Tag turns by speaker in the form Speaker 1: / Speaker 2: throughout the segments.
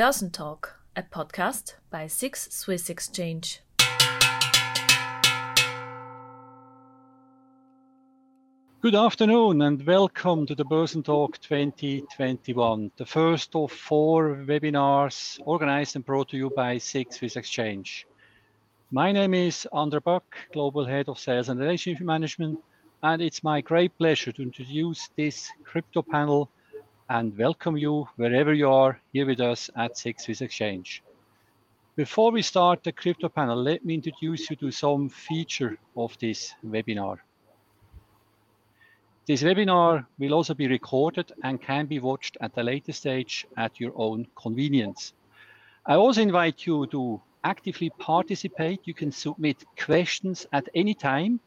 Speaker 1: Börsentalk, a podcast by SIX Swiss Exchange.
Speaker 2: Good afternoon and welcome to the Börsentalk 2021, the first of four webinars organized and brought to you by SIX Swiss Exchange. My name is André Buck, Global Head of Sales and Relationship Management, and it's my great pleasure to introduce this crypto panel and welcome you wherever you are here with us at SIX Swiss Exchange. Before we start the crypto panel, let me introduce you to some feature of this webinar. This webinar will also be recorded and can be watched at a later stage at your own convenience. I also invite you to actively participate. You can submit questions at any time.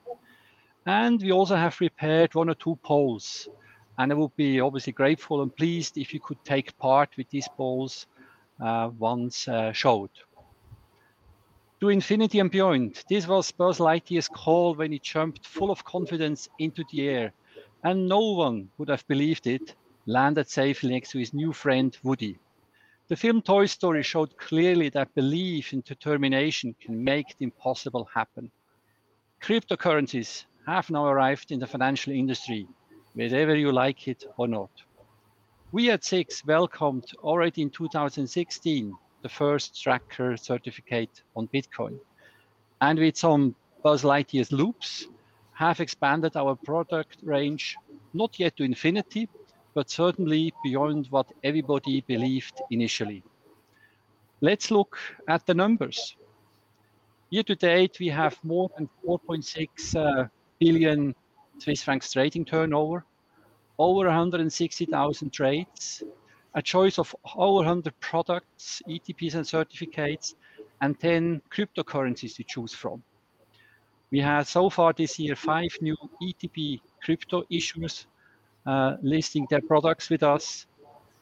Speaker 2: And we also have prepared one or two polls. And I would be obviously grateful and pleased if you could take part with these polls uh, once uh, showed. To infinity and beyond. This was Buzz Lightyear's call when he jumped full of confidence into the air and no one would have believed it, landed safely next to his new friend Woody. The film Toy Story showed clearly that belief and determination can make the impossible happen. Cryptocurrencies have now arrived in the financial industry, whether you like it or not. We at SIX welcomed already in 2016 the first tracker certificate on Bitcoin. And with some Buzz Lightyear's loops, have expanded our product range, not yet to infinity, but certainly beyond what everybody believed initially. Let's look at the numbers. Year to date, we have more than 4.6 uh, billion Swiss francs trading turnover, over 160,000 trades, a choice of over 100 products, ETPs and certificates, and 10 cryptocurrencies to choose from. We had so far this year five new ETP crypto issuers uh, listing their products with us.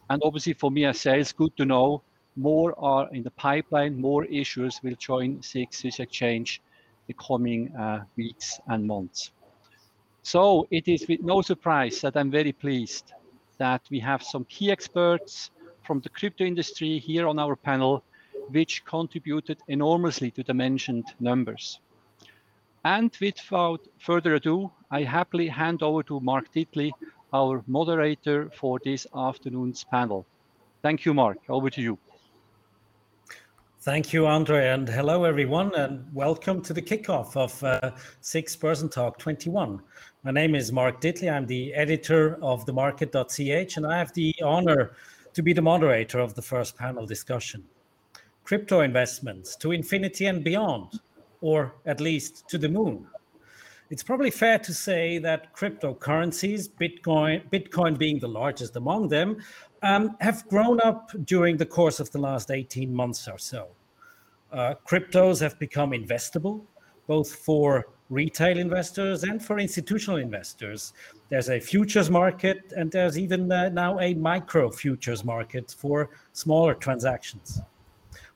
Speaker 2: And obviously for me as sales, good to know more are in the pipeline, more issuers will join SIX Swiss Exchange the coming uh, weeks and months. So it is with no surprise that I'm very pleased that we have some key experts from the crypto industry here on our panel, which contributed enormously to the mentioned numbers. And without further ado, I happily hand over to Mark Dittli, our moderator for this afternoon's panel. Thank you, Mark. Over to you.
Speaker 3: Thank you, Andre, and hello, everyone, and welcome to the kickoff of uh, SIX Talk 21. My name is Mark Dittli. I'm the editor of themarket.ch, and I have the honor to be the moderator of the first panel discussion. Crypto investments to infinity and beyond or at least to the moon. It's probably fair to say that cryptocurrencies, Bitcoin, Bitcoin being the largest among them, um, have grown up during the course of the last 18 months or so. Uh, cryptos have become investable, both for retail investors and for institutional investors. There's a futures market, and there's even uh, now a micro futures market for smaller transactions.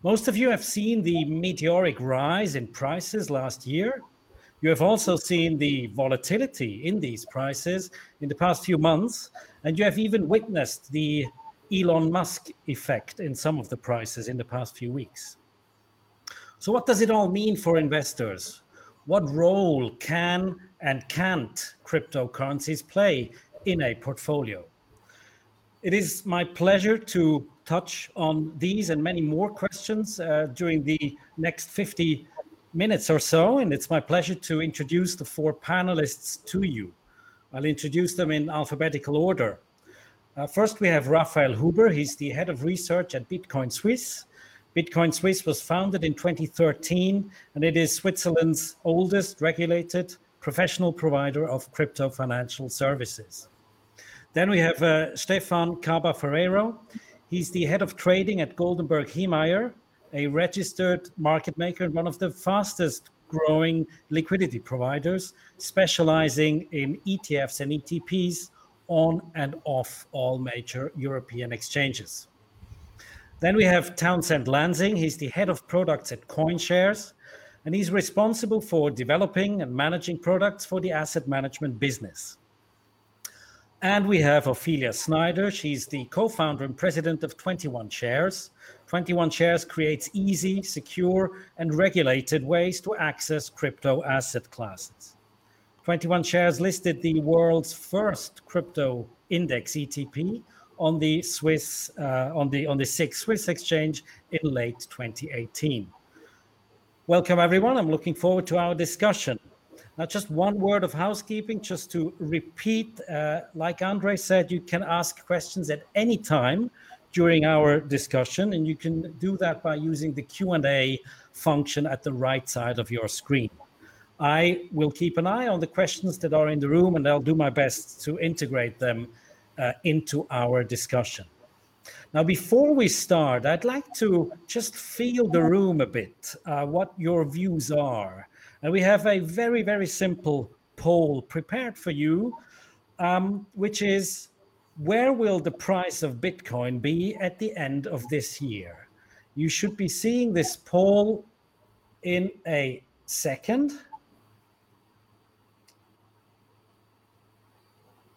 Speaker 3: Most of you have seen the meteoric rise in prices last year. You have also seen the volatility in these prices in the past few months, and you have even witnessed the Elon Musk effect in some of the prices in the past few weeks. So, what does it all mean for investors? What role can and can't cryptocurrencies play in a portfolio? It is my pleasure to touch on these and many more questions uh, during the next 50 minutes or so. And it's my pleasure to introduce the four panelists to you. I'll introduce them in alphabetical order. Uh, first, we have Raffael Huber. He's the head of research at Bitcoin Swiss. Bitcoin Swiss was founded in 2013, and it is Switzerland's oldest regulated professional provider of crypto financial services. Then we have uh, Stefan Kaba-Ferreiro. He's the head of trading at Goldenberg Hehmeyer, a registered market maker and one of the fastest growing liquidity providers, specializing in ETFs and ETPs on and off all major European exchanges. Then we have Townsend Lansing. He's the head of products at CoinShares, and he's responsible for developing and managing products for the asset management business. And we have Ophelia Snyder. She's the co founder and president of 21 Shares. 21 Shares creates easy, secure, and regulated ways to access crypto asset classes. 21 Shares listed the world's first crypto index ETP on the Swiss uh, on the on the SIX Swiss exchange in late 2018. Welcome everyone. I'm looking forward to our discussion. Now, just one word of housekeeping, just to repeat, uh, like Andre said, you can ask questions at any time during our discussion, and you can do that by using the Q&A function at the right side of your screen. I will keep an eye on the questions that are in the room, and I'll do my best to integrate them uh, into our discussion. Now, before we start, I'd like to just feel the room a bit, uh, what your views are. And we have a very, very simple poll prepared for you, um, which is where will the price of Bitcoin be at the end of this year? You should be seeing this poll in a second.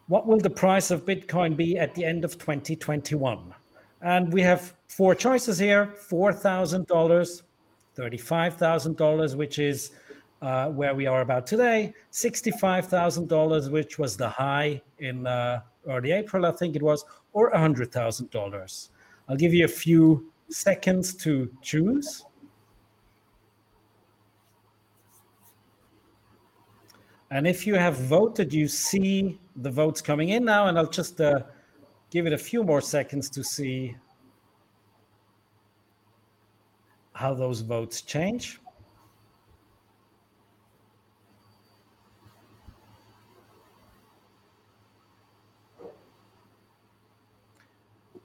Speaker 3: What will the price of Bitcoin be at the end of 2021? And we have four choices here $4,000, $35,000, which is uh, where we are about today, $65,000, which was the high in uh, early April, I think it was, or $100,000. I'll give you a few seconds to choose. And if you have voted, you see the votes coming in now, and I'll just uh, give it a few more seconds to see how those votes change.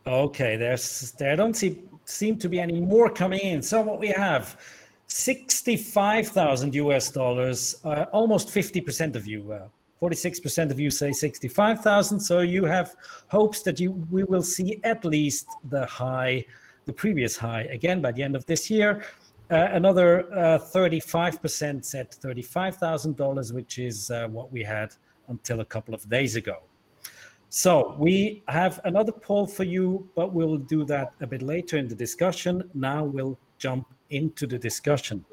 Speaker 3: Okay, there's there don't see, seem to be any more coming in. So what we have, sixty-five thousand US dollars, uh, almost fifty percent of you. Uh, 46% of you say 65,000. So you have hopes that you we will see at least the high, the previous high again by the end of this year. Uh, another 35% uh, said $35,000, which is uh, what we had until a couple of days ago. So we have another poll for you, but we'll do that a bit later in the discussion. Now we'll jump into the discussion.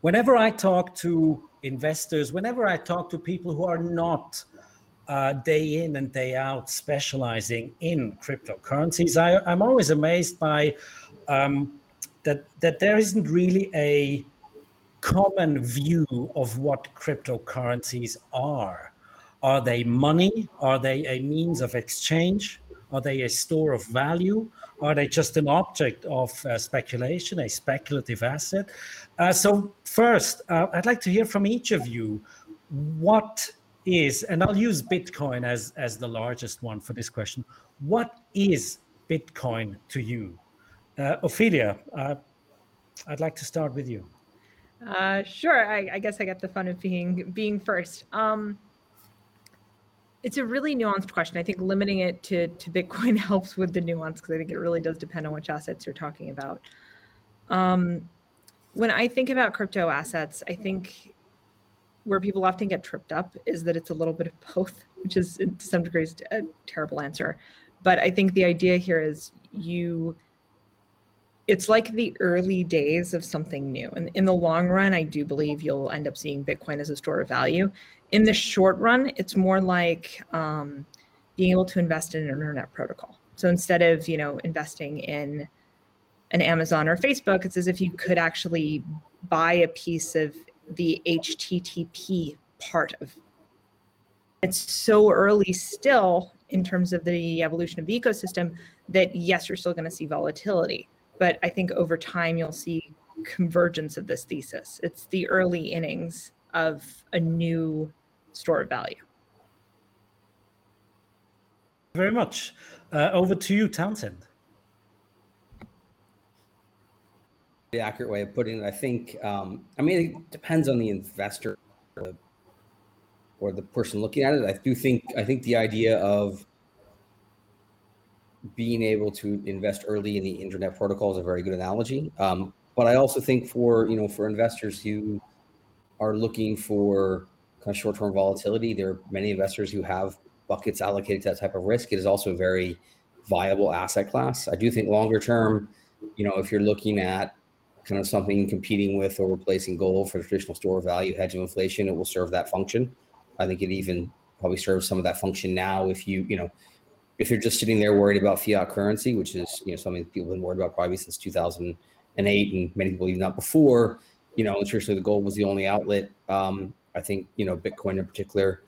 Speaker 3: Whenever I talk to investors, whenever I talk to people who are not uh, day in and day out specializing in cryptocurrencies, I, am always amazed by um, that that there isn't really a common view of what cryptocurrencies are. Are they money? Are they a means of exchange? Are they a store of value? Are they just an object of uh, speculation, a speculative asset? Uh, so, first, uh, I'd like to hear from each of you what is, and I'll use Bitcoin as, as the largest one for this question. What is Bitcoin to you? Uh, Ophelia, uh, I'd like to start with you.
Speaker 4: Uh, sure. I, I, guess I get the fun of being being first. Um, it's a really nuanced question. I think limiting it to, to Bitcoin helps with the nuance because I think it really does depend on which assets you're talking about. Um, when I think about crypto assets, I think where people often get tripped up is that it's a little bit of both, which is to some degrees a terrible answer. But I think the idea here is you it's like the early days of something new. And in the long run, I do believe you'll end up seeing Bitcoin as a store of value. In the short run, it's more like um, being able to invest in an internet protocol. So instead of you know investing in an Amazon or Facebook, it's as if you could actually buy a piece of the HTTP part of. It's so early still in terms of the evolution of the ecosystem that yes, you're still going to see volatility but I think over time you'll see convergence of this thesis. It's the early innings of a new store of value.
Speaker 3: Very much. Uh, over to you, Townsend.
Speaker 5: The accurate way of putting it, I think. Um, I mean, it depends on the investor or the, or the person looking at it. I do think. I think the idea of being able to invest early in the internet protocol is a very good analogy. Um, but I also think for you know for investors who are looking for kind of short-term volatility, there are many investors who have buckets allocated to that type of risk, it is also a very viable asset class. I do think longer term, you know, if you're looking at kind of something competing with or replacing gold for traditional store of value hedge of inflation, it will serve that function. I think it even probably serves some of that function now if you, you know, if you're just sitting there worried about fiat currency, which is, you know, something people have been worried about probably since 2008 and many people even not before, you know, traditionally the gold was the only outlet. Um, I think, you know, Bitcoin in particular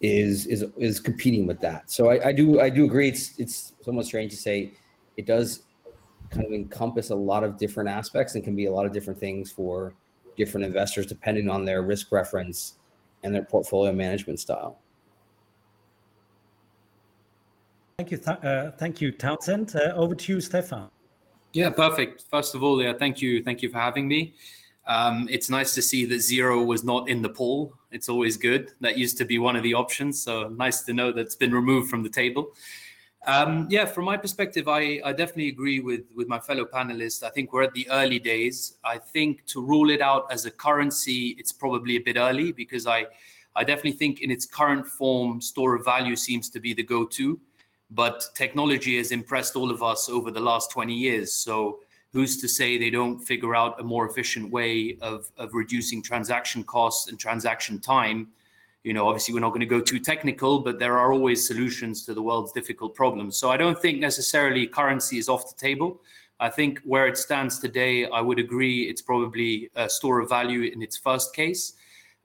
Speaker 5: is is is competing with that. So I, I do I do agree. It's it's somewhat strange to say it does kind of encompass a lot of different aspects and can be a lot of different things for different investors depending on their risk preference and their portfolio management style.
Speaker 3: Thank you, th- uh, thank you, Townsend. Uh, over to you, Stefan.
Speaker 6: Yeah, perfect. First of all, yeah, thank you, thank you for having me. Um, it's nice to see that zero was not in the poll. It's always good. That used to be one of the options. So nice to know that's been removed from the table. Um, yeah, from my perspective, I, I definitely agree with, with my fellow panelists. I think we're at the early days. I think to rule it out as a currency, it's probably a bit early because I, I definitely think in its current form, store of value seems to be the go to. But technology has impressed all of us over the last 20 years. So who's to say they don't figure out a more efficient way of, of reducing transaction costs and transaction time? You know obviously we're not going to go too technical but there are always solutions to the world's difficult problems. So i don't think necessarily currency is off the table. I think where it stands today i would agree it's probably a store of value in its first case.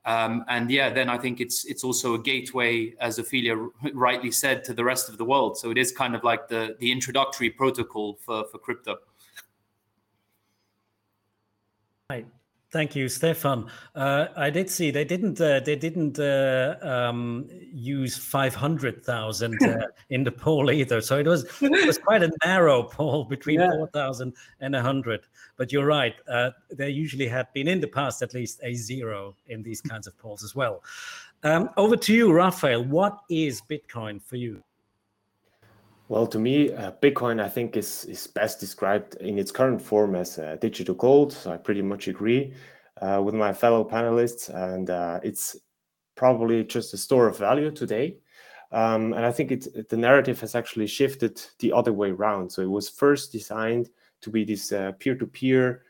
Speaker 6: Um, and yeah then i think it's it's also a gateway as ophelia rightly said to the rest of the world. So it is kind of like the the introductory protocol for for crypto
Speaker 3: Right. Thank you, Stefan. Uh, I did see they didn't uh, they didn't uh, um, use five hundred thousand uh, in the poll either. So it was it was quite a narrow poll between yeah. four thousand and a hundred. But you're right. Uh, there usually had been in the past at least a zero in these kinds of polls as well. Um, over to you, Raffael. What is Bitcoin for you?
Speaker 7: Well, to me, uh, Bitcoin, I think, is, is best described in its current form as uh, digital gold. So I pretty much agree uh, with my fellow panelists. And uh, it's probably just a store of value today. Um, and I think it, the narrative has actually shifted the other way around. So it was first designed to be this peer to peer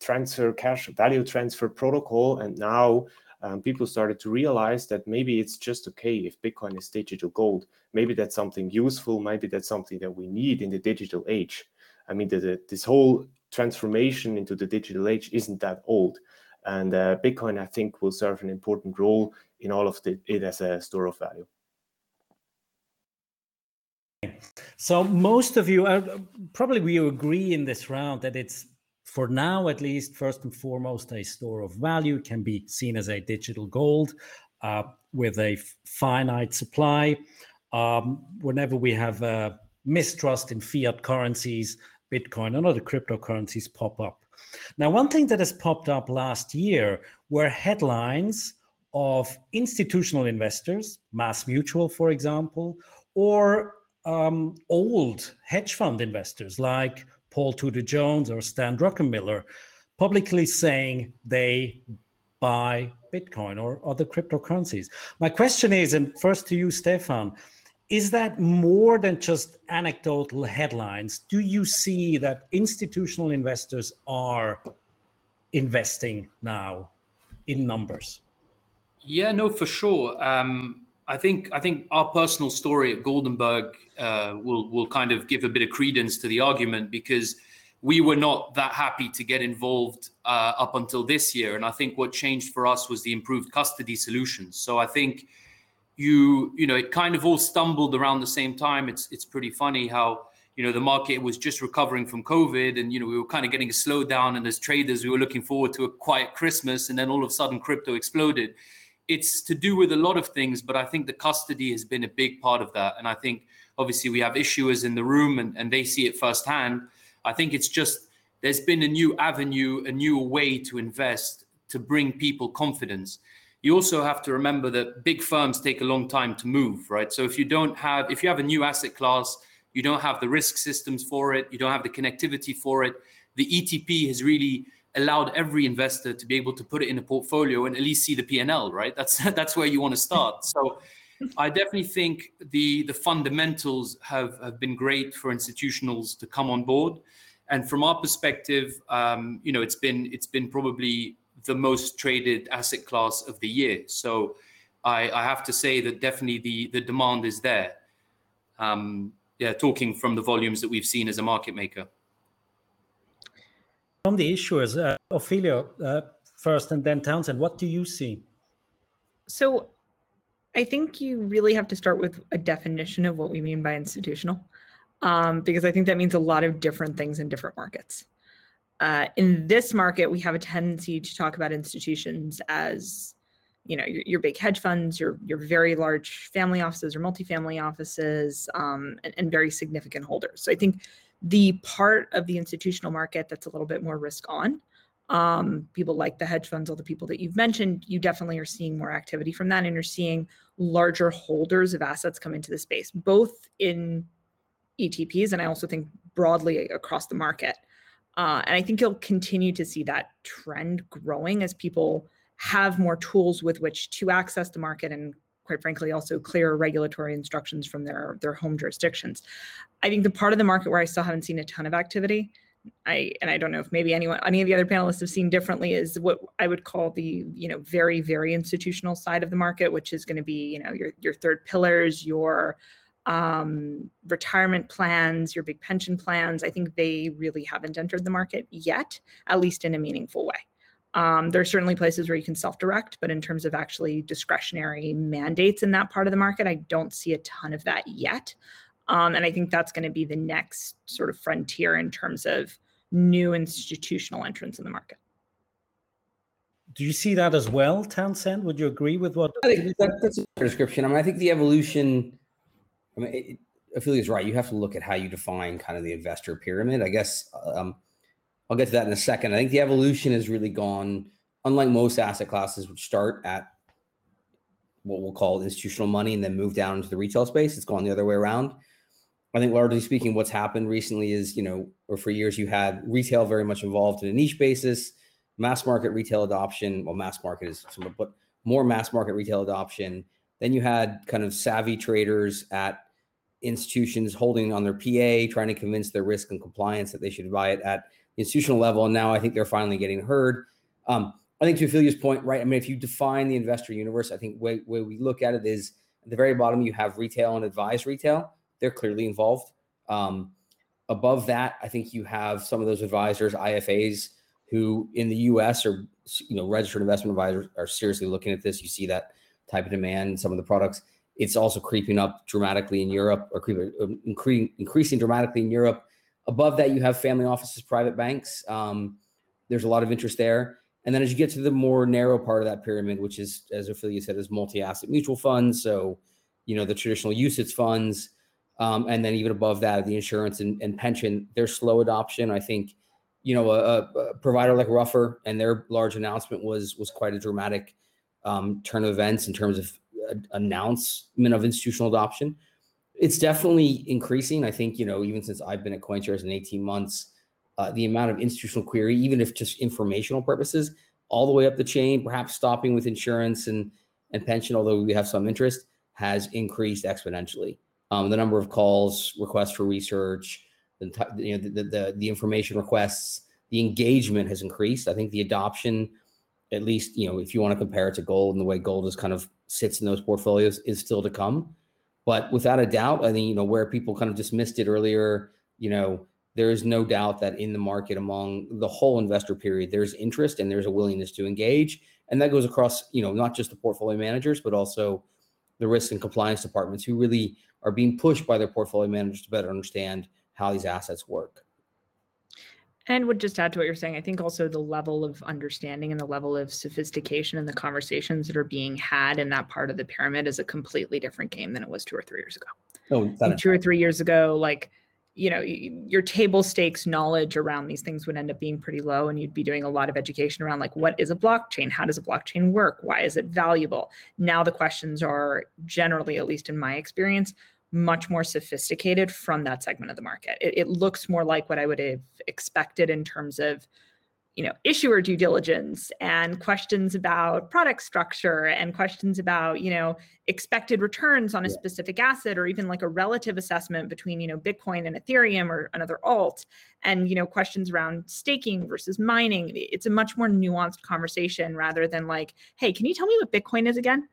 Speaker 7: transfer, cash value transfer protocol. And now um, people started to realize that maybe it's just okay if Bitcoin is digital gold. Maybe that's something useful. Maybe that's something that we need in the digital age. I mean, the, the, this whole transformation into the digital age isn't that old. And uh, Bitcoin, I think, will serve an important role in all of the, it as a store of value.
Speaker 3: So most of you, uh, probably we agree in this round that it's for now at least, first and foremost, a store of value can be seen as a digital gold uh, with a finite supply. Um, whenever we have uh, mistrust in fiat currencies, Bitcoin and other cryptocurrencies pop up. Now, one thing that has popped up last year were headlines of institutional investors, Mass Mutual, for example, or um, old hedge fund investors like Paul Tudor Jones or Stan Druckenmiller publicly saying they buy Bitcoin or other cryptocurrencies. My question is, and first to you, Stefan, is that more than just anecdotal headlines? Do you see that institutional investors are investing now in numbers?
Speaker 6: Yeah, no, for sure. Um, I think I think our personal story at Goldenberg uh, will will kind of give a bit of credence to the argument because we were not that happy to get involved uh, up until this year, and I think what changed for us was the improved custody solutions. So I think you you know it kind of all stumbled around the same time. It's it's pretty funny how you know the market was just recovering from COVID, and you know we were kind of getting a slowdown, and as traders we were looking forward to a quiet Christmas, and then all of a sudden crypto exploded it's to do with a lot of things, but I think the custody has been a big part of that. And I think obviously we have issuers in the room and, and they see it firsthand. I think it's just there's been a new avenue, a new way to invest to bring people confidence. You also have to remember that big firms take a long time to move, right? So if you don't have, if you have a new asset class, you don't have the risk systems for it, you don't have the connectivity for it. The ETP has really allowed every investor to be able to put it in a portfolio and at least see the P&L, right? That's that's where you want to start. So I definitely think the the fundamentals have have been great for institutionals to come on board, and from our perspective, um, you know, it's been it's been probably the most traded asset class of the year. So, I, I have to say that definitely the the demand is there. Um, yeah, talking from the volumes that we've seen as a market maker.
Speaker 3: From the issuers, uh, Ophelia uh, first, and then Townsend. What do you see?
Speaker 4: So I think you really have to start with a definition of what we mean by institutional, um, because I think that means a lot of different things in different markets. Uh, in this market, we have a tendency to talk about institutions as, you know, your, your big hedge funds, your your very large family offices or multifamily offices, um, and, and very significant holders. So I think the part of the institutional market that's a little bit more risk on um, people like the hedge funds, all the people that you've mentioned, you definitely are seeing more activity from that. And you're seeing larger holders of assets come into the space, both in ETPs and I also think broadly across the market. Uh, and I think you'll continue to see that trend growing as people have more tools with which to access the market and quite frankly also clear regulatory instructions from their their home jurisdictions. I think the part of the market where I still haven't seen a ton of activity I and I don't know if maybe anyone any of the other panelists have seen differently is what I would call the you know very very institutional side of the market, which is going to be you know your your third pillars, your um, retirement plans, your big pension plans. I think they really haven't entered the market yet, at least in a meaningful way. Um, there are certainly places where you can self-direct, but in terms of actually discretionary mandates in that part of the market, I don't see a ton of that yet. Um, and I think that's going to be the next sort of frontier in terms of new institutional entrants in the market.
Speaker 3: Do you see that as well, Townsend? Would you agree with what?
Speaker 5: I think that, that's a description. I mean, I think the evolution. I mean, it, Ophelia's right. You have to look at how you define kind of the investor pyramid. I guess um, I'll get to that in a second. I think the evolution has really gone, unlike most asset classes, which start at what we'll call institutional money and then move down into the retail space. It's gone the other way around. I think largely speaking, what's happened recently is, you know, or for years you had retail very much involved in a niche basis, mass market retail adoption. Well, mass market is somewhat, but more mass market retail adoption. Then you had kind of savvy traders at institutions holding on their PA, trying to convince their risk and compliance that they should buy it at institutional level. And now I think they're finally getting heard. Um, I think to Ophelia's point, right? I mean, if you define the investor universe, I think way, way we look at it is at the very bottom, you have retail and advised retail they're clearly involved. Um, above that, I think you have some of those advisors, IFAs, who in the U.S. are you know registered investment advisors are seriously looking at this. You see that type of demand in some of the products. It's also creeping up dramatically in Europe, or creeping, um, increasing, increasing dramatically in Europe. Above that, you have family offices, private banks. Um, there's a lot of interest there. And then as you get to the more narrow part of that pyramid, which is, as Ophelia said, is multi-asset mutual funds. So, you know, the traditional UCITS funds, um, and then even above that, the insurance and, and pension, their slow adoption. I think, you know, a, a, provider like Ruffer and their large announcement was was quite a dramatic um, turn of events in terms of uh, announcement of institutional adoption. It's definitely increasing. I think, you know, even since I've been at CoinShares in 18 months, uh, the amount of institutional query, even if just informational purposes, all the way up the chain, perhaps stopping with insurance and and pension, although we have some interest, has increased exponentially um, the number of calls, requests for research, the, you know, the, the, the information requests, the engagement has increased. I think the adoption, at least, you know, if you want to compare it to gold and the way gold is kind of sits in those portfolios is still to come. But without a doubt, I think, you know, where people kind of dismissed it earlier, you know, there is no doubt that in the market among the whole investor period, there's interest and there's a willingness to engage. And that goes across, you know, not just the portfolio managers, but also the risk and compliance departments who really are being pushed by their portfolio managers to better understand how these assets work.
Speaker 4: And would just add to what you're saying, I think also the level of understanding and the level of sophistication and the conversations that are being had in that part of the pyramid is a completely different game than it was two or three years ago. Oh, two or three years ago, like you know your table stakes knowledge around these things would end up being pretty low and you'd be doing a lot of education around like what is a blockchain? How does a blockchain work? Why is it valuable? Now the questions are generally at least in my experience much more sophisticated from that segment of the market. It, it looks more like what i would have expected in terms of you know issuer due diligence and questions about product structure and questions about you know expected returns on a
Speaker 5: Yeah.
Speaker 4: specific asset or even like a relative assessment between you know bitcoin and ethereum or another alt and you know questions around staking versus mining. It's a much more nuanced conversation rather than like hey can you tell me what bitcoin is again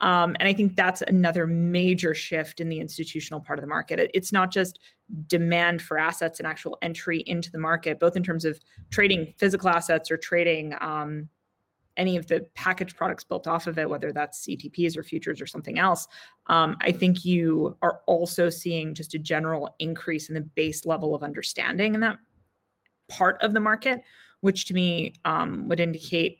Speaker 4: um, and i think that's another major shift in the institutional part of the market. It- it's not just demand for assets and actual entry into the market both in terms of trading physical assets or trading um, any of the packaged products built off of it, whether that's ETPs or futures or something else, um, I think you are also seeing just a general increase in the base level of understanding in that part of the market, which to me um, would indicate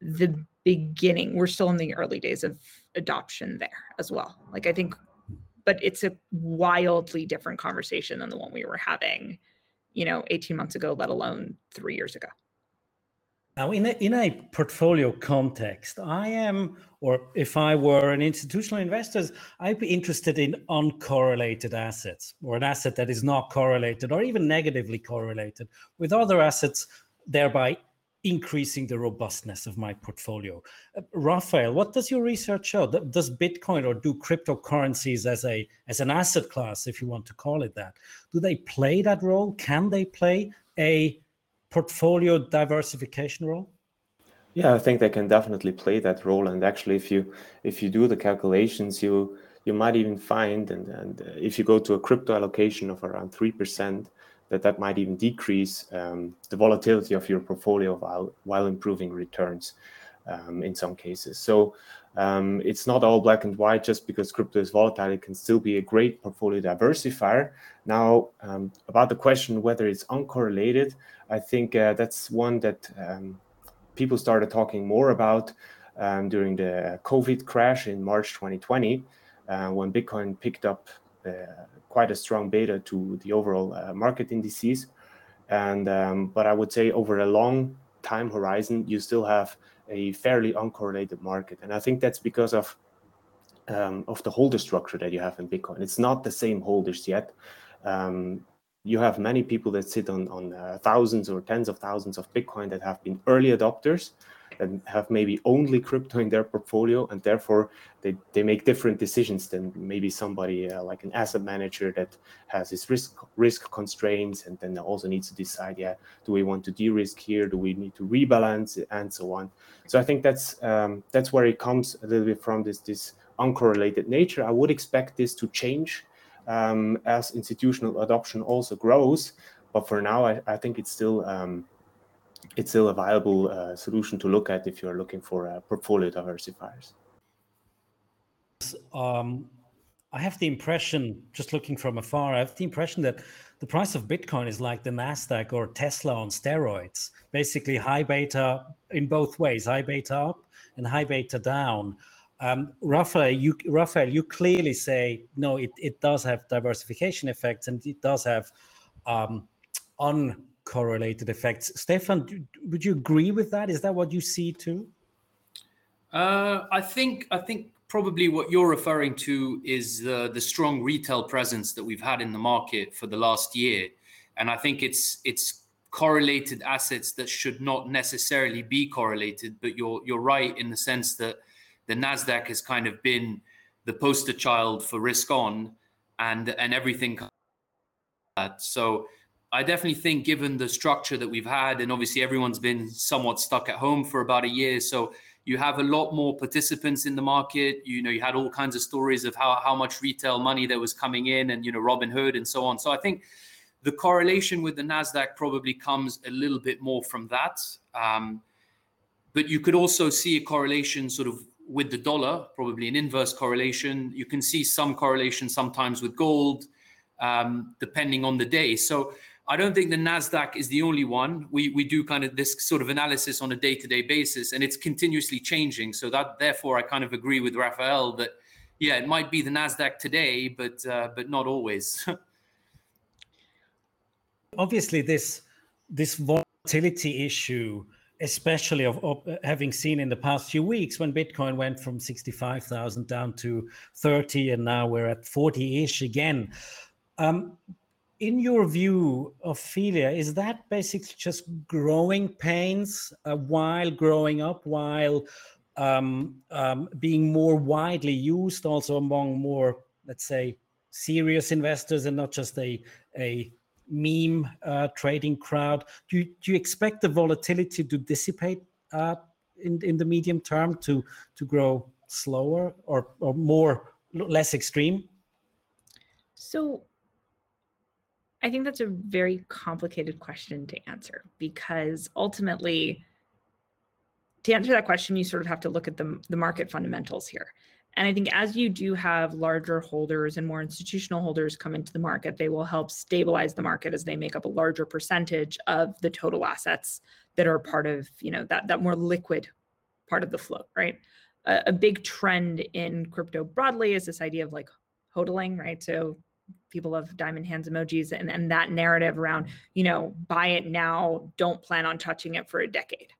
Speaker 4: the beginning. We're still in the early days of adoption there as well. Like I think, but it's a wildly different conversation than the one we were having you know 18 months ago let alone three years ago
Speaker 3: Now, in a, in a portfolio context, I am, or if I were an institutional investor, I'd be interested in uncorrelated assets or an asset that is not correlated or even negatively correlated with other assets, thereby increasing the robustness of my portfolio. Uh, Raffael, what does your research show? Does Bitcoin or do cryptocurrencies as a as an asset class, if you want to call it that, do they play that role? Can they play a portfolio diversification role?
Speaker 7: Yeah, I think they can definitely play that role. And actually, if you if you do the calculations, you you might even find, and and uh, if you go to a crypto allocation of around three percent, that that might even decrease um, the volatility of your portfolio while while improving returns um, in some cases. So. Um, it's not all black and white just because crypto is volatile. It can still be a great portfolio diversifier. Now, um, about the question whether it's uncorrelated, I think uh, that's one that um, people started talking more about um, during the COVID crash in March 2020, uh, when Bitcoin picked up uh, quite a strong beta to the overall uh, market indices. And um, but I would say over a long time horizon, you still have a fairly uncorrelated market, and I think that's because of um, of the holder structure that you have in Bitcoin. It's not the same holders yet. Um, you have many people that sit on on uh, thousands or tens of thousands of Bitcoin that have been early adopters and have maybe only crypto in their portfolio, and therefore they, they make different decisions than maybe somebody uh, like an asset manager that has his risk risk constraints and then also needs to decide, yeah, do we want to de-risk here? Do we need to rebalance and so on? So I think that's um, that's where it comes a little bit from this this uncorrelated nature. I would expect this to change um, as institutional adoption also grows. But for now, I, I think it's still um, it's still a viable uh, solution to look at if you're looking for uh, portfolio diversifiers.
Speaker 3: Um, I have the impression, just looking from afar, I have the impression that the price of Bitcoin is like the Nasdaq or Tesla on steroids, basically high beta in both ways, high beta up and high beta down. Um, Raffael, you Raffael, you clearly say no. It, it does have diversification effects and it does have um, uncorrelated effects. Stefan, would you agree with that? Is that what you see too?
Speaker 6: Uh, I think I think probably what you're referring to is the the strong retail presence that we've had in the market for the last year, and I think it's it's correlated assets that should not necessarily be correlated. But you're you're right in the sense that the Nasdaq has kind of been the poster child for risk on, and and everything. So. I definitely think, given the structure that we've had, and obviously everyone's been somewhat stuck at home for about a year, so you have a lot more participants in the market. You know, you had all kinds of stories of how how much retail money there was coming in, and you know, Robinhood and so on. So I think the correlation with the Nasdaq probably comes a little bit more from that. Um, but you could also see a correlation sort of with the dollar, probably an inverse correlation. You can see some correlation sometimes with gold, um, depending on the day. So I don't think the Nasdaq is the only one. We we do kind of this sort of analysis on a day-to-day basis, and it's continuously changing. So that therefore, I kind of agree with Raffael that yeah, it might be the Nasdaq today, but uh, but not always.
Speaker 3: Obviously, this this volatility issue, especially of, of having seen in the past few weeks when Bitcoin went from sixty-five thousand down to thirty, and now we're at forty-ish again. Um, in your view, of Ophelia, is that basically just growing pains uh, while growing up, while um, um, being more widely used also among more, let's say, serious investors and not just a, a meme uh, trading crowd? Do you, do you expect the volatility to dissipate uh, in, in the medium term to, to grow slower or, or more, less extreme?
Speaker 4: So I think that's a very complicated question to answer because ultimately, to answer that question, you sort of have to look at the, the market fundamentals here. And I think as you do have larger holders and more institutional holders come into the market, they will help stabilize the market as they make up a larger percentage of the total assets that are part of, you know, that that more liquid part of the flow, right? A, a big trend in crypto broadly is this idea of like hodling, right? So people love diamond hands emojis and, and that narrative around you know buy it now don't plan on touching it for a decade.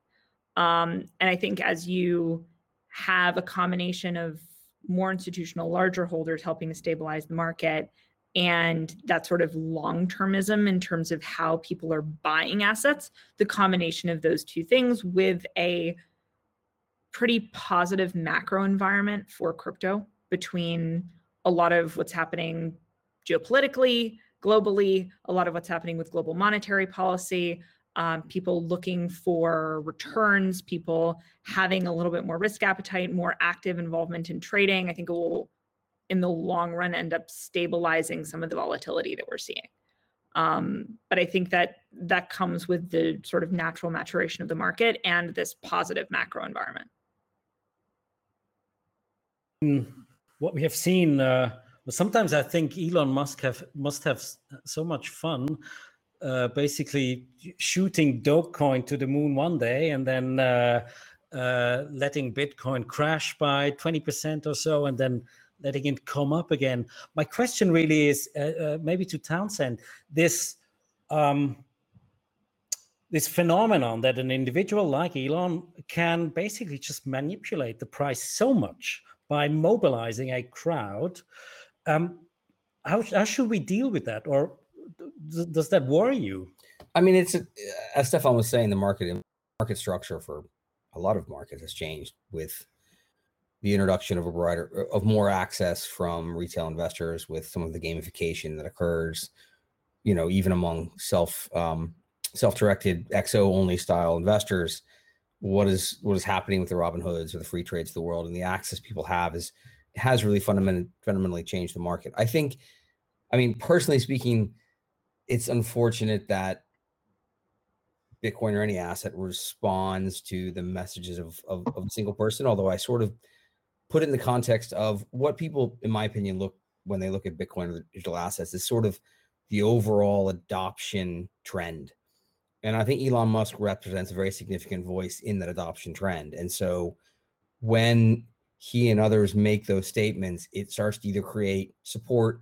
Speaker 4: Um, and i think as you have a combination of more institutional larger holders helping to stabilize the market and that sort of long termism in terms of how people are buying assets the combination of those two things with a pretty positive macro environment for crypto between a lot of what's happening geopolitically, globally, a lot of what's happening with global monetary policy, um, people looking for returns, people having a little bit more risk appetite, more active involvement in trading. I think it will, in the long run, end up stabilizing some of the volatility that we're seeing. Um, but I think that that comes with the sort of natural maturation of the market and this positive macro environment.
Speaker 3: Hmm. What we have seen uh, sometimes I think Elon Musk have must have so much fun, uh, basically shooting Dogecoin to the moon one day and then uh, uh, letting Bitcoin crash by twenty percent or so, and then letting it come up again. My question really is uh, uh, maybe to Townsend this. Um, this phenomenon that an individual like Elon can basically just manipulate the price so much by mobilizing a crowd um, how, how should we deal with that, or does that worry you?
Speaker 5: I mean, it's as Stefan was saying, the market market structure for a lot of markets has changed with the introduction of a broader of more access from retail investors with some of the gamification that occurs you know even among self um, self-directed xo only style investors what is what is happening with the robin hoods or the free trades of the world and the access people have is has really fundamentally changed the market. I think, I mean, personally speaking, it's unfortunate that Bitcoin or any asset responds to the messages of, of, of a single person. Although I sort of put it in the context of what people, in my opinion, look when they look at Bitcoin or digital assets is sort of the overall adoption trend. And I think Elon Musk represents a very significant voice in that adoption trend. And so when he and others make those statements, it starts to either create support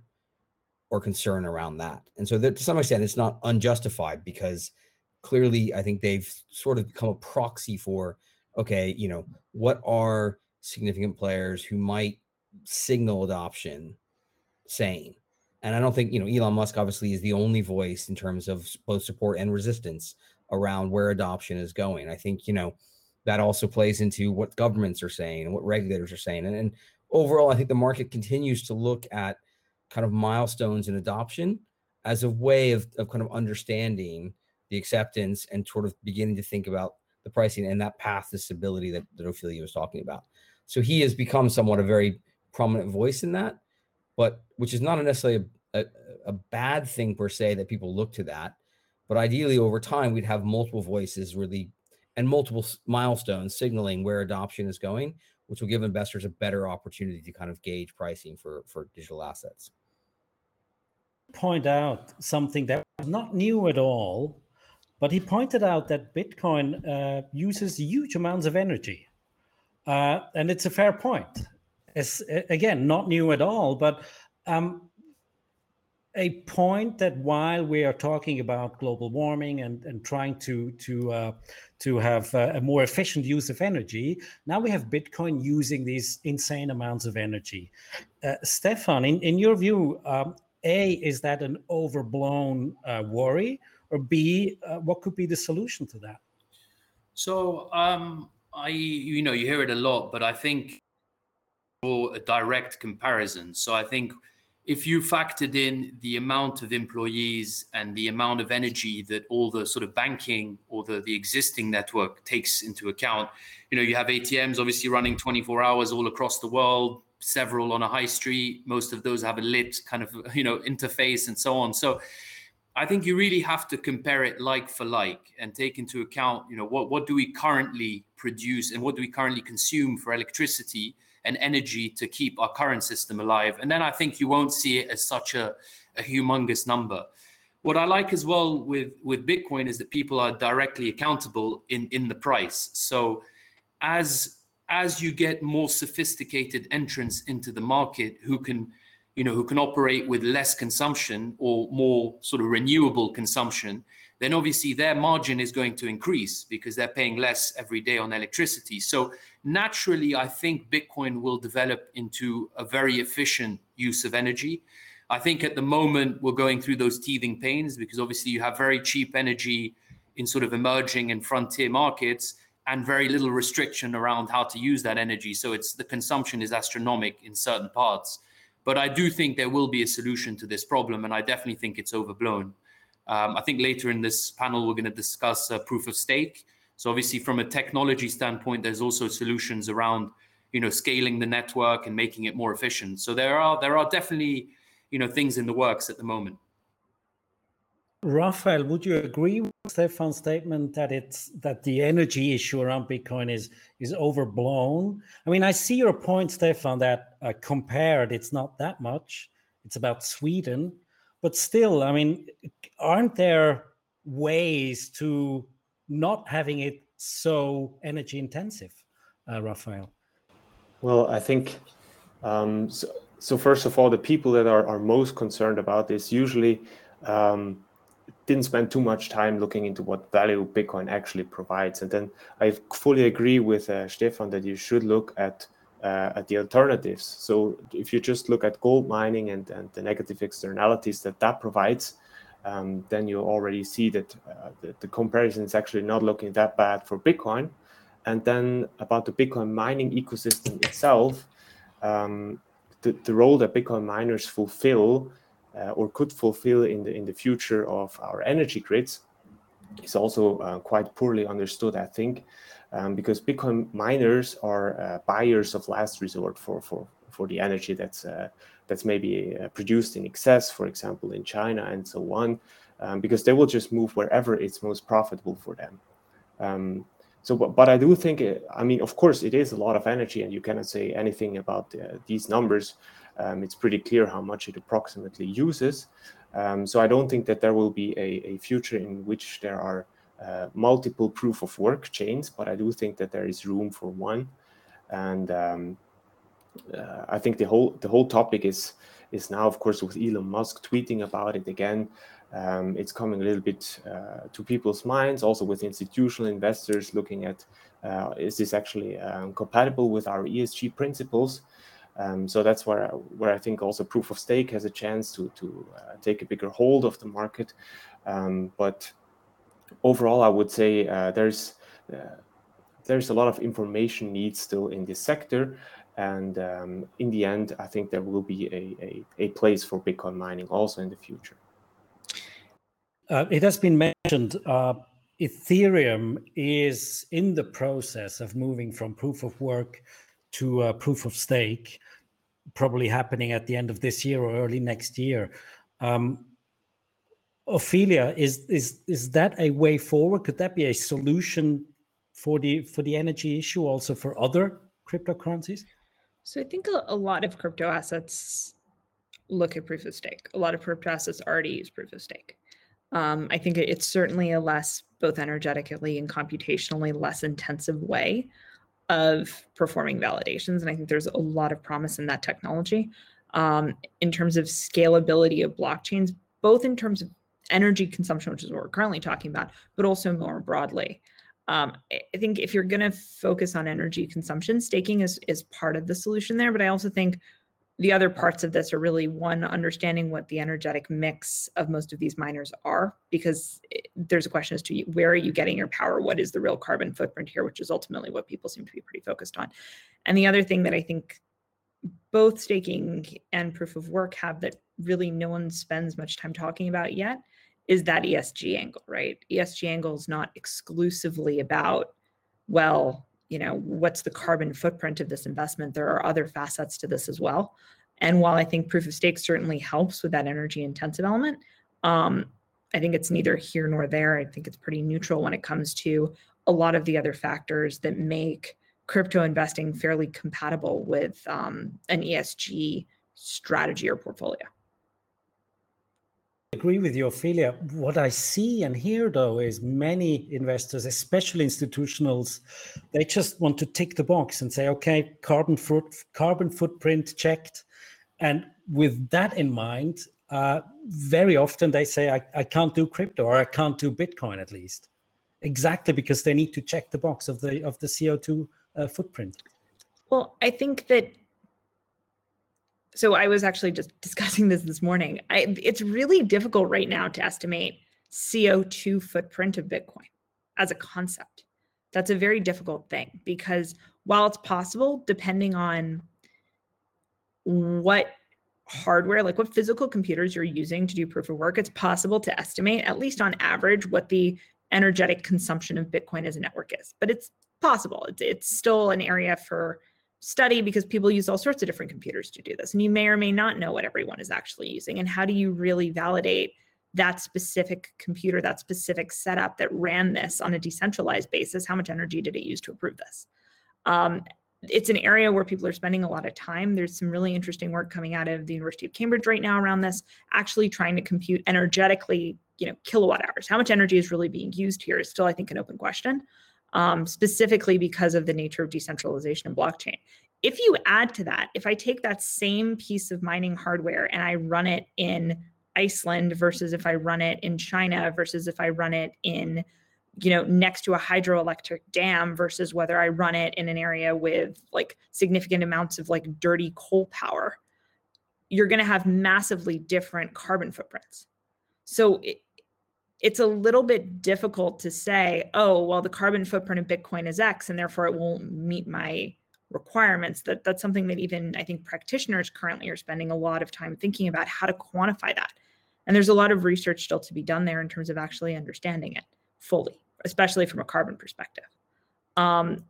Speaker 5: or concern around that. And so that to some extent, it's not unjustified because clearly I think they've sort of become a proxy for, okay, you know, what are significant players who might signal adoption saying? And I don't think, you know, Elon Musk obviously is the only voice in terms of both support and resistance around where adoption is going. I think, you know, that also plays into what governments are saying and what regulators are saying. And, and overall, I think the market continues to look at kind of milestones in adoption as a way of, of kind of understanding the acceptance and sort of beginning to think about the pricing and that path to stability that, that Ophelia was talking about. So he has become somewhat a very prominent voice in that, but which is not necessarily a, a, a bad thing per se that people look to that. But ideally, over time, we'd have multiple voices really and multiple milestones signaling where adoption is going, which will give investors a better opportunity to kind of gauge pricing for, for digital assets.
Speaker 3: Point out something that was not new at all, but he pointed out that Bitcoin uh, uses huge amounts of energy. Uh, and it's a fair point. It's, again, not new at all, but um, a point that while we are talking about global warming and, and trying to to uh, to have uh, a more efficient use of energy, now we have Bitcoin using these insane amounts of energy. Uh, Stefan, in, in your view, um, A, is that an overblown uh, worry? Or B, uh, what could be the solution to that?
Speaker 6: So, um, I, you know, you hear it a lot, but I think for a direct comparison. So I think if you factored in the amount of employees and the amount of energy that all the sort of banking or the, the existing network takes into account, you know, you have ATMs obviously running 24 hours all across the world, several on a high street. Most of those have a lit kind of, you know, interface and so on. So I think you really have to compare it like for like and take into account, you know, what, what do we currently produce and what do we currently consume for electricity and energy to keep our current system alive. And then I think you won't see it as such a, a humongous number. What I like as well with, with Bitcoin is that people are directly accountable in, in the price. So as as you get more sophisticated entrants into the market who can you know who can operate with less consumption or more sort of renewable consumption then obviously their margin is going to increase because they're paying less every day on electricity. So naturally, I think Bitcoin will develop into a very efficient use of energy. I think at the moment we're going through those teething pains because obviously you have very cheap energy in sort of emerging and frontier markets and very little restriction around how to use that energy. So it's the consumption is astronomical in certain parts. But I do think there will be a solution to this problem, and I definitely think it's overblown. Um, I think later in this panel, we're going to discuss uh, proof of stake. So obviously, from a technology standpoint, there's also solutions around, you know, scaling the network and making it more efficient. So there are there are definitely, you know, things in the works at the moment.
Speaker 3: Raffael, would you agree with Stefan's statement that it's that the energy issue around Bitcoin is is overblown? I mean, I see your point, Stefan, that uh, compared, it's not that much. It's about Sweden, but still, I mean, aren't there ways to not having it so energy intensive, uh, Raffael?
Speaker 7: Well, I think um, so, so. First of all, the people that are, are most concerned about this usually um, didn't spend too much time looking into what value Bitcoin actually provides. And then I fully agree with uh, Stefan that you should look at uh, at the alternatives. So if you just look at gold mining and, and the negative externalities that that provides, um, then you already see that uh, the, the, comparison is actually not looking that bad for Bitcoin. And then about the Bitcoin mining ecosystem itself, um, the, the role that Bitcoin miners fulfill uh, or could fulfill in the in the future of our energy grids is also uh, quite poorly understood, I think um, because Bitcoin miners are uh, buyers of last resort for for for the energy that's uh, that's maybe uh, produced in excess, for example, in China and so on, um, because they will just move wherever it's most profitable for them. Um, so, but, but, I do think, it, I mean, of course, it is a lot of energy, and you cannot say anything about uh, these numbers. Um, it's pretty clear how much it approximately uses. Um, so I don't think that there will be a, a future in which there are uh, multiple proof of work chains, but I do think that there is room for one. And um, uh, I think the whole the whole topic is is now, of course, with Elon Musk tweeting about it again. Um, it's coming a little bit uh, to people's minds, also with institutional investors looking at uh, is this actually um, compatible with our ESG principles. Um, so that's where where I think also proof of stake has a chance to to uh, take a bigger hold of the market. Um, but overall, I would say uh, there's uh, there's a lot of information needs still in this sector, and um, in the end, I think there will be a, a, a place for Bitcoin mining also in the future.
Speaker 3: Uh, it has been mentioned. Uh, Ethereum is in the process of moving from proof of work to uh, proof of stake, probably happening at the end of this year or early next year. Um, Ophelia, is is is that a way forward? Could that be a solution for the for the energy issue, also for other cryptocurrencies?
Speaker 4: So I think a, a lot of crypto assets look at proof of stake. A lot of crypto assets already use proof of stake. Um, I think it's certainly a less, both energetically and computationally, less intensive way of performing validations. And I think there's a lot of promise in that technology. Um, in terms of scalability of blockchains, both in terms of energy consumption, which is what we're currently talking about, but also more broadly. Um, I think if you're going to focus on energy consumption, staking is is part of the solution there. But I also think the other parts of this are really one understanding what the energetic mix of most of these miners are because there's a question as to where are you getting your power what is the real carbon footprint here which is ultimately what people seem to be pretty focused on and the other thing that i think both staking and proof of work have that really no one spends much time talking about yet is that esg angle right? Esg angle is not exclusively about well you know what's the carbon footprint of this investment? There are other facets to this as well. And while i think proof of stake certainly helps with that energy intensive element um, i think it's neither here nor there. I think it's pretty neutral when it comes to a lot of the other factors that make crypto investing fairly compatible with um, an esg strategy or portfolio
Speaker 3: agree with you, Ophelia. What I see and hear, though, is many investors, especially institutionals, they just want to tick the box and say, okay, carbon foot, carbon footprint checked. And with that in mind, uh, very often they say, I, I can't do crypto or I can't do Bitcoin at least. Exactly because they need to check the box of the of the CO2 uh, footprint.
Speaker 4: Well, I think that so I was actually just discussing this this morning. I, it's really difficult right now to estimate CO2 footprint of Bitcoin as a concept. That's a very difficult thing because while it's possible, depending on what hardware, like what physical computers you're using to do proof of work, it's possible to estimate, at least on average, what the energetic consumption of Bitcoin as a network is. But it's possible. It's, it's still an area for study because people use all sorts of different computers to do this and you may or may not know what everyone is actually using and how do you really validate that specific computer that specific setup that ran this on a decentralized basis? How much energy did it use to approve this? Um, it's an area where people are spending a lot of time. There's some really interesting work coming out of the university of cambridge right now around this actually trying to compute energetically you know kilowatt hours. How much energy is really being used here is still i think an open question um, specifically because of the nature of decentralization and blockchain. If you add to that, if I take that same piece of mining hardware and I run it in Iceland versus if I run it in China versus if I run it in you know next to a hydroelectric dam versus whether I run it in an area with like significant amounts of like dirty coal power you're going to have massively different carbon footprints so it, it's a little bit difficult to say, oh, well, the carbon footprint of Bitcoin is X, and therefore it won't meet my requirements. That that's something that even I think practitioners currently are spending a lot of time thinking about how to quantify that. And there's a lot of research still to be done there in terms of actually understanding it fully, especially from a carbon perspective. Um,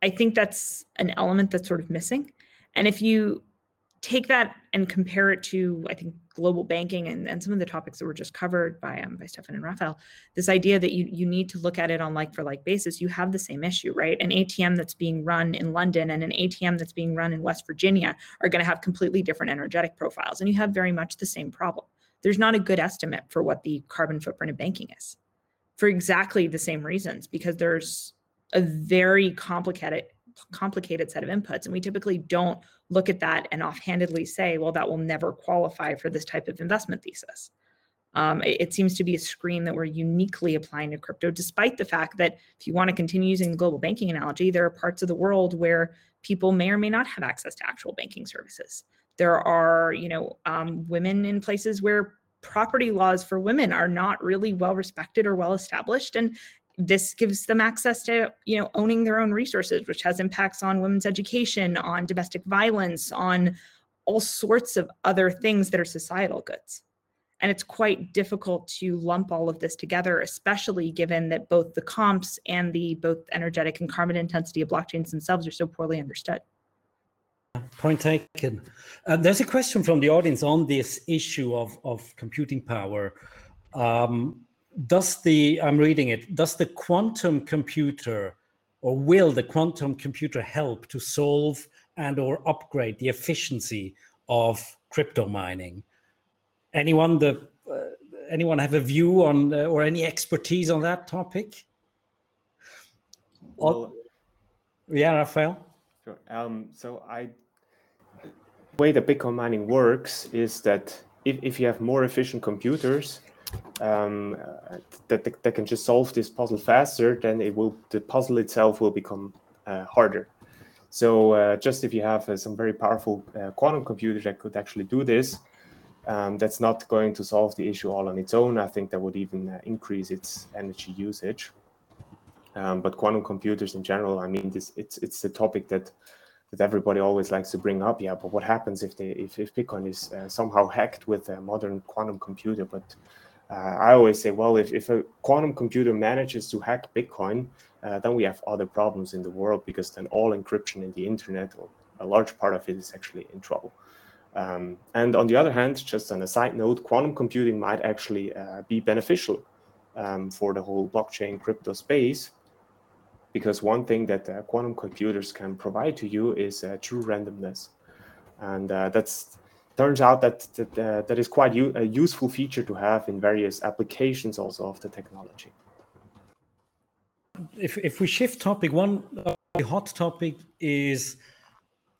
Speaker 4: I think that's an element that's sort of missing. And if you take that and compare it to i think global banking and, and some of the topics that were just covered by um, by stefan and raffael this idea that you, you need to look at it on like for like basis you have the same issue right? An atm that's being run in london and an atm that's being run in west virginia are going to have completely different energetic profiles and you have very much the same problem. There's not a good estimate for what the carbon footprint of banking is for exactly the same reasons because there's a very complicated complicated set of inputs. And we typically don't look at that and offhandedly say well that will never qualify for this type of investment thesis. Um, it, it, seems to be a screen that we're uniquely applying to crypto despite the fact that if you want to continue using the global banking analogy there are parts of the world where people may or may not have access to actual banking services. There are you know um, women in places where property laws for women are not really well respected or well established. And this gives them access to you know owning their own resources which has impacts on women's education on domestic violence on all sorts of other things that are societal goods. And it's quite difficult to lump all of this together especially given that both the comps and the both energetic and carbon intensity of blockchains themselves are so poorly understood.
Speaker 3: Point taken. Uh, there's a question from the audience on this issue of, of computing power. Um, does the i'm reading it does the quantum computer or will the quantum computer help to solve and or upgrade the efficiency of crypto mining? Anyone the uh, anyone have a view on uh, or any expertise on that topic? Well, yeah raffael
Speaker 7: sure. Um, so i the way the bitcoin mining works is that if, if you have more efficient computers um, that, that can just solve this puzzle faster, then it will the puzzle itself will become uh, harder. So uh, just if you have uh, some very powerful uh, quantum computers that could actually do this, um, that's not going to solve the issue all on its own. I think that would even uh, increase its energy usage. Um, but quantum computers in general, I mean, this it's it's the topic that that everybody always likes to bring up. Yeah, but what happens if they if, if Bitcoin is uh, somehow hacked with a modern quantum computer? But uh, I always say, well, if, if a quantum computer manages to hack Bitcoin, uh, then we have other problems in the world because then all encryption in the internet, or a large part of it, is actually in trouble. Um, and on the other hand, just on a side note, quantum computing might actually uh, be beneficial um, for the whole blockchain crypto space because one thing that uh, quantum computers can provide to you is uh, true randomness and uh, that's turns out that that, uh, that is quite u- a useful feature to have in various applications also of the technology.
Speaker 3: If, if we shift topic one hot topic is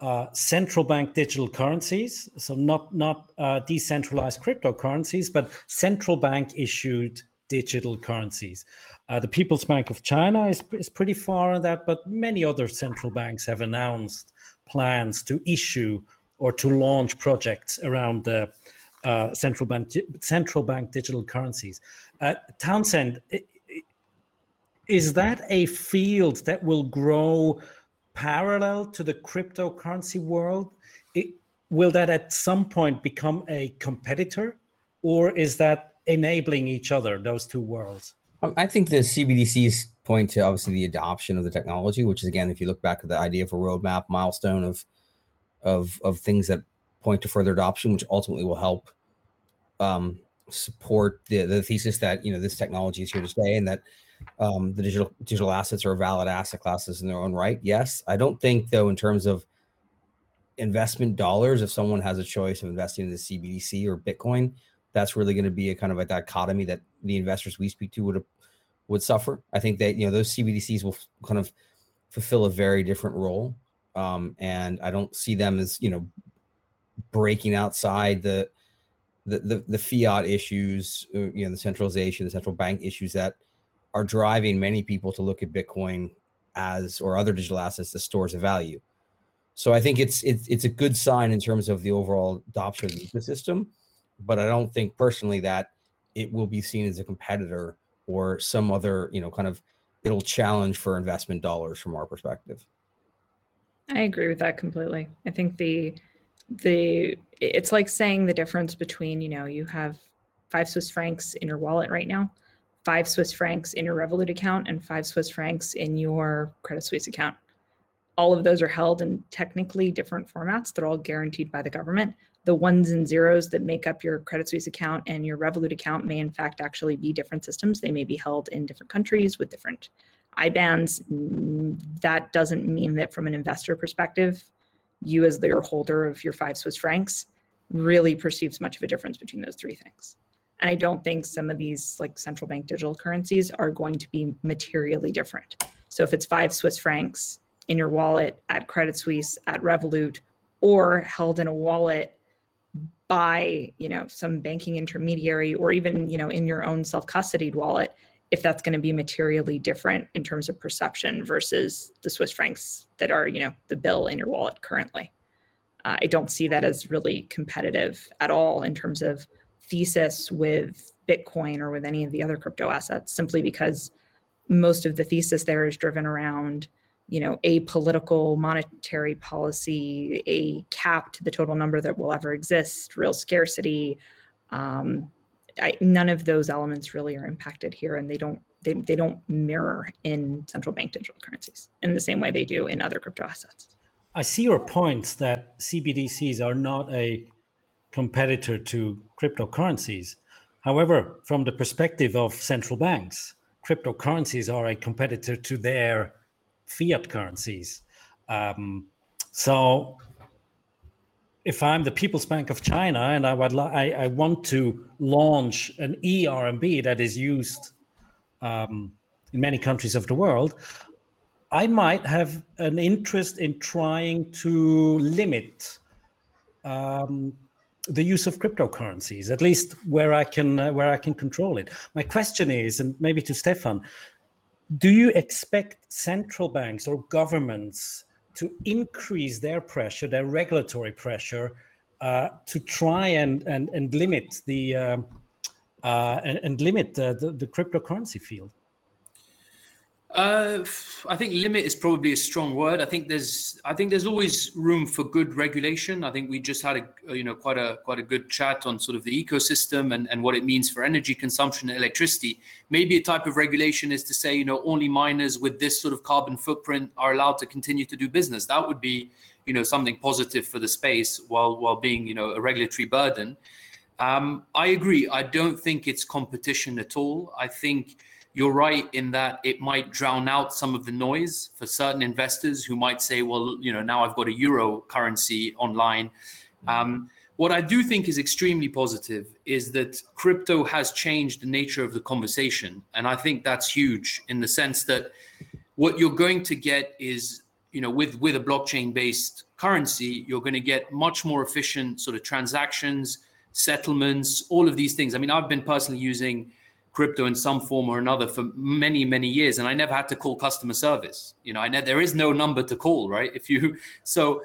Speaker 3: uh, central bank digital currencies. So not not uh, decentralized cryptocurrencies but central bank issued digital currencies. Uh, the People's Bank of China is, is pretty far on that, but many other central banks have announced plans to issue or to launch projects around the uh, central bank central bank digital currencies. Uh, Townsend, is that a field that will grow parallel to the cryptocurrency world? It, will that at some point become a competitor, or is that enabling each other, those two worlds?
Speaker 5: I think the CBDCs point to obviously the adoption of the technology, which is again, if you look back at the idea of a roadmap milestone of of of things that point to further adoption, which ultimately will help um, support the the thesis that you know this technology is here to stay and that um, the digital digital assets are valid asset classes in their own right. Yes, I don't think though in terms of investment dollars, if someone has a choice of investing in the CBDC or Bitcoin, that's really going to be a kind of a dichotomy that the investors we speak to would would suffer. I think that you know those CBDCs will kind of fulfill a very different role, um, and I don't see them as you know breaking outside the the the, the fiat issues, uh, you know, the centralization, the central bank issues that are driving many people to look at Bitcoin as or other digital assets as stores of value. So I think it's it's it's a good sign in terms of the overall adoption of the ecosystem but I don't think personally that it will be seen as a competitor or some other, you know, kind of it'll challenge for investment dollars from our perspective.
Speaker 4: I agree with that completely. I think the the it's like saying the difference between, you know, you have 5 Swiss francs in your wallet right now, 5 Swiss francs in your Revolut account and 5 Swiss francs in your Credit Suisse account. All of those are held in technically different formats. They're all guaranteed by the government, the ones and zeros that make up your Credit Suisse account and your Revolut account may, in fact, actually be different systems. They may be held in different countries with different IBANs. Mm, that doesn't mean that, from an investor perspective, you, as the holder of your five Swiss francs, really perceives much of a difference between those three things. And I don't think some of these like central bank digital currencies are going to be materially different. So if it's five Swiss francs in your wallet at Credit Suisse, at Revolut, or held in a wallet by you know some banking intermediary or even you know in your own self-custodied wallet if that's going to be materially different in terms of perception versus the swiss francs that are you know the bill in your wallet currently uh, i don't see that as really competitive at all in terms of thesis with bitcoin or with any of the other crypto assets simply because most of the thesis there is driven around you know, a political monetary policy, a cap to the total number that will ever exist, real scarcity. Um, I, none of those elements really are impacted here, and they don't they, they don't mirror in central bank digital currencies in the same way they do in other crypto assets.
Speaker 3: I see your points that CBDCs are not a competitor to cryptocurrencies. However, from the perspective of central banks, cryptocurrencies are a competitor to their fiat currencies. Um, so if I'm the People's Bank of China and I would I, I want to launch an eRMB that is used um, in many countries of the world, I might have an interest in trying to limit um, the use of cryptocurrencies, at least where I can uh, where I can control it. My question is, and maybe to Stefan, do you expect central banks or governments to increase their pressure, their regulatory pressure, uh, to try and and and limit the uh, uh, and, and, limit the, the, the cryptocurrency field?
Speaker 6: Uh, I think limit is probably a strong word. I think there's I think there's always room for good regulation. I think we just had a you know quite a quite a good chat on sort of the ecosystem and, and what it means for energy consumption and electricity. Maybe a type of regulation is to say you know only miners with this sort of carbon footprint are allowed to continue to do business. That would be you know something positive for the space while while being you know a regulatory burden. Um, I agree. I don't think it's competition at all. I think you're right in that it might drown out some of the noise for certain investors who might say, well, you know, now I've got a euro currency online. Um, what I do think is extremely positive is that crypto has changed the nature of the conversation. And I think that's huge in the sense that what you're going to get is, you know, with, with a blockchain based currency, you're going to get much more efficient sort of transactions, settlements, all of these things. I mean, I've been personally using crypto in some form or another for many many years and i never had to call customer service. You know i know there is no number to call right? If you so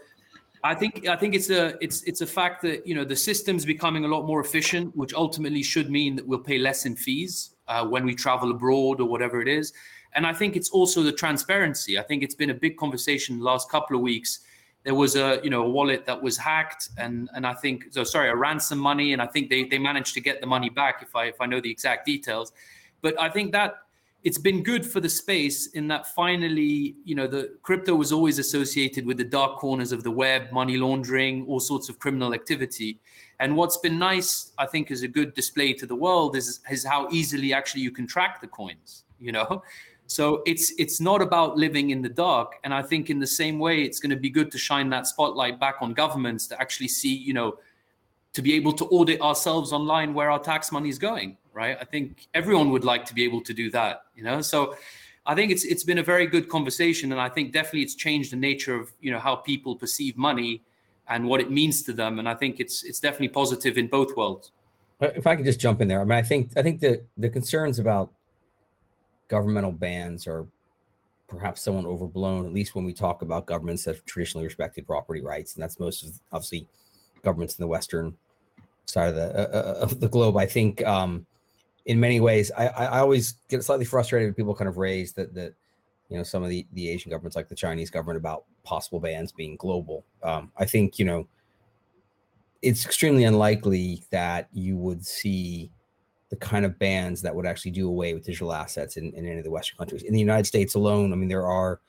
Speaker 6: i think i think it's a it's it's a fact that you know the system's becoming a lot more efficient which ultimately should mean that we'll pay less in fees uh, when we travel abroad or whatever it is. And i think it's also the transparency. I think it's been a big conversation the last couple of weeks there was a you know a wallet that was hacked and and I think so sorry a ransom money and I think they they managed to get the money back if I if I know the exact details. But I think that it's been good for the space in that finally you know the crypto was always associated with the dark corners of the web money laundering all sorts of criminal activity. And what's been nice I think is a good display to the world is is how easily actually you can track the coins you know so it's it's not about living in the dark. And I think in the same way, it's going to be good to shine that spotlight back on governments to actually see, you know, to be able to audit ourselves online where our tax money is going. Right. I think everyone would like to be able to do that. You know, so I think it's it's been a very good conversation, and I think definitely it's changed the nature of you know how people perceive money and what it means to them. And I think it's it's definitely positive in both worlds.
Speaker 5: Uh, if I could just jump in there, I mean, I think I think the the concerns about governmental bans are perhaps somewhat overblown, at least when we talk about governments that have traditionally respected property rights. And that's most of obviously governments in the Western side of the, uh, uh of the globe. I think um, in many ways, I, I always get slightly frustrated when people kind of raise that, that, you know, some of the, the Asian governments like the Chinese government about possible bans being global. Um, I think, you know, it's extremely unlikely that you would see the kind of bans that would actually do away with digital assets in, in any of the Western countries. In the United States alone, I mean, there are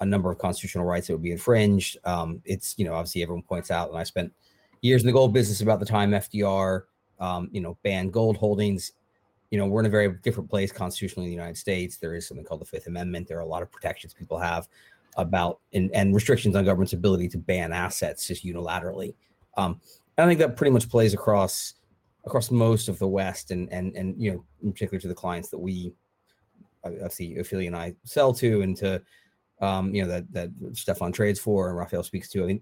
Speaker 5: a number of constitutional rights that would be infringed. Um, it's, you know, obviously everyone points out, and I spent years in the gold business about the time FDR, um, you know, banned gold holdings. You know, we're in a very different place constitutionally in the United States. There is something called the Fifth Amendment. There are a lot of protections people have about and, and restrictions on government's ability to ban assets just unilaterally. Um, I think that pretty much plays across across most of the West, and and and you know, in particular to the clients that we, obviously, Ophelia and I sell to, and to, um, you know, that that Stefan trades for and Raffael speaks to. I mean,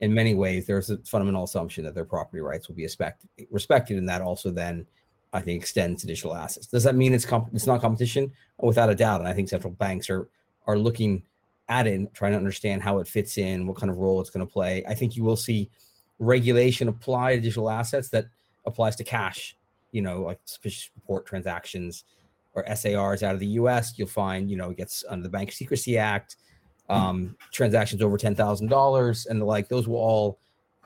Speaker 5: in many ways, there's a fundamental assumption that their property rights will be respect, respected, and that also then, I think, extends to digital assets. Does that mean it's comp- it's not competition? Without a doubt, and I think central banks are are looking at it, and trying to understand how it fits in, what kind of role it's going to play. I think you will see regulation apply to digital assets that applies to cash, you know, like suspicious report transactions or SARs out of the US, you'll find, you know, it gets under the Bank Secrecy Act, um, transactions over $10,000 and the like, those will all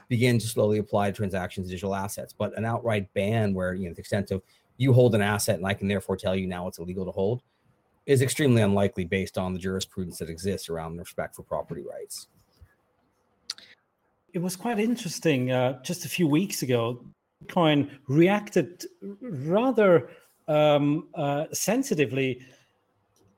Speaker 5: begin to slowly apply to transactions, digital assets. But an outright ban where, you know, the extent of you hold an asset and I can therefore tell you now it's illegal to hold is extremely unlikely based on the jurisprudence that exists around respect for property rights.
Speaker 3: It was quite interesting. Uh, just a few weeks ago, Bitcoin reacted rather um, uh, sensitively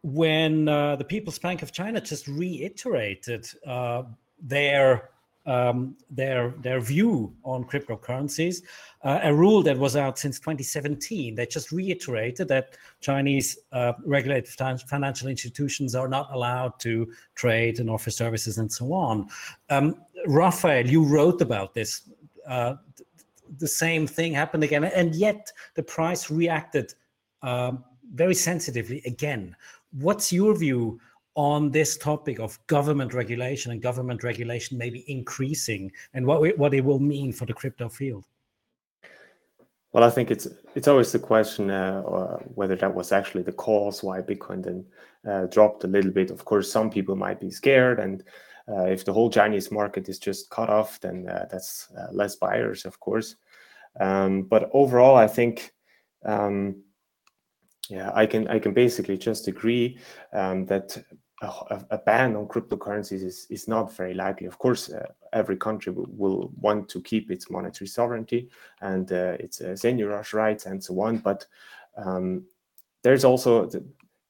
Speaker 3: when uh, the People's Bank of China just reiterated uh, their um, their their view on cryptocurrencies, uh, a rule that was out since 2017. They just reiterated that Chinese uh, regulated financial institutions are not allowed to trade and offer services and so on. Um, Raffael, you wrote about this. The same thing happened again, and yet the price reacted um, very sensitively again. What's your view on this topic of government regulation and government regulation maybe increasing and what, what it will mean for the crypto field?
Speaker 7: Well, I think it's it's always the question uh, whether that was actually the cause why Bitcoin then uh, dropped a little bit. Of course, some people might be scared, and if the whole Chinese market is just cut off, then uh, that's uh, less buyers, of course. Um, but overall, I think, um, yeah, I can I can basically just agree um, that a, a, ban on cryptocurrencies is, is not very likely. Of course, uh, every country will, will, want to keep its monetary sovereignty and uh, its uh, seigniorage rights and so on. But um, there's also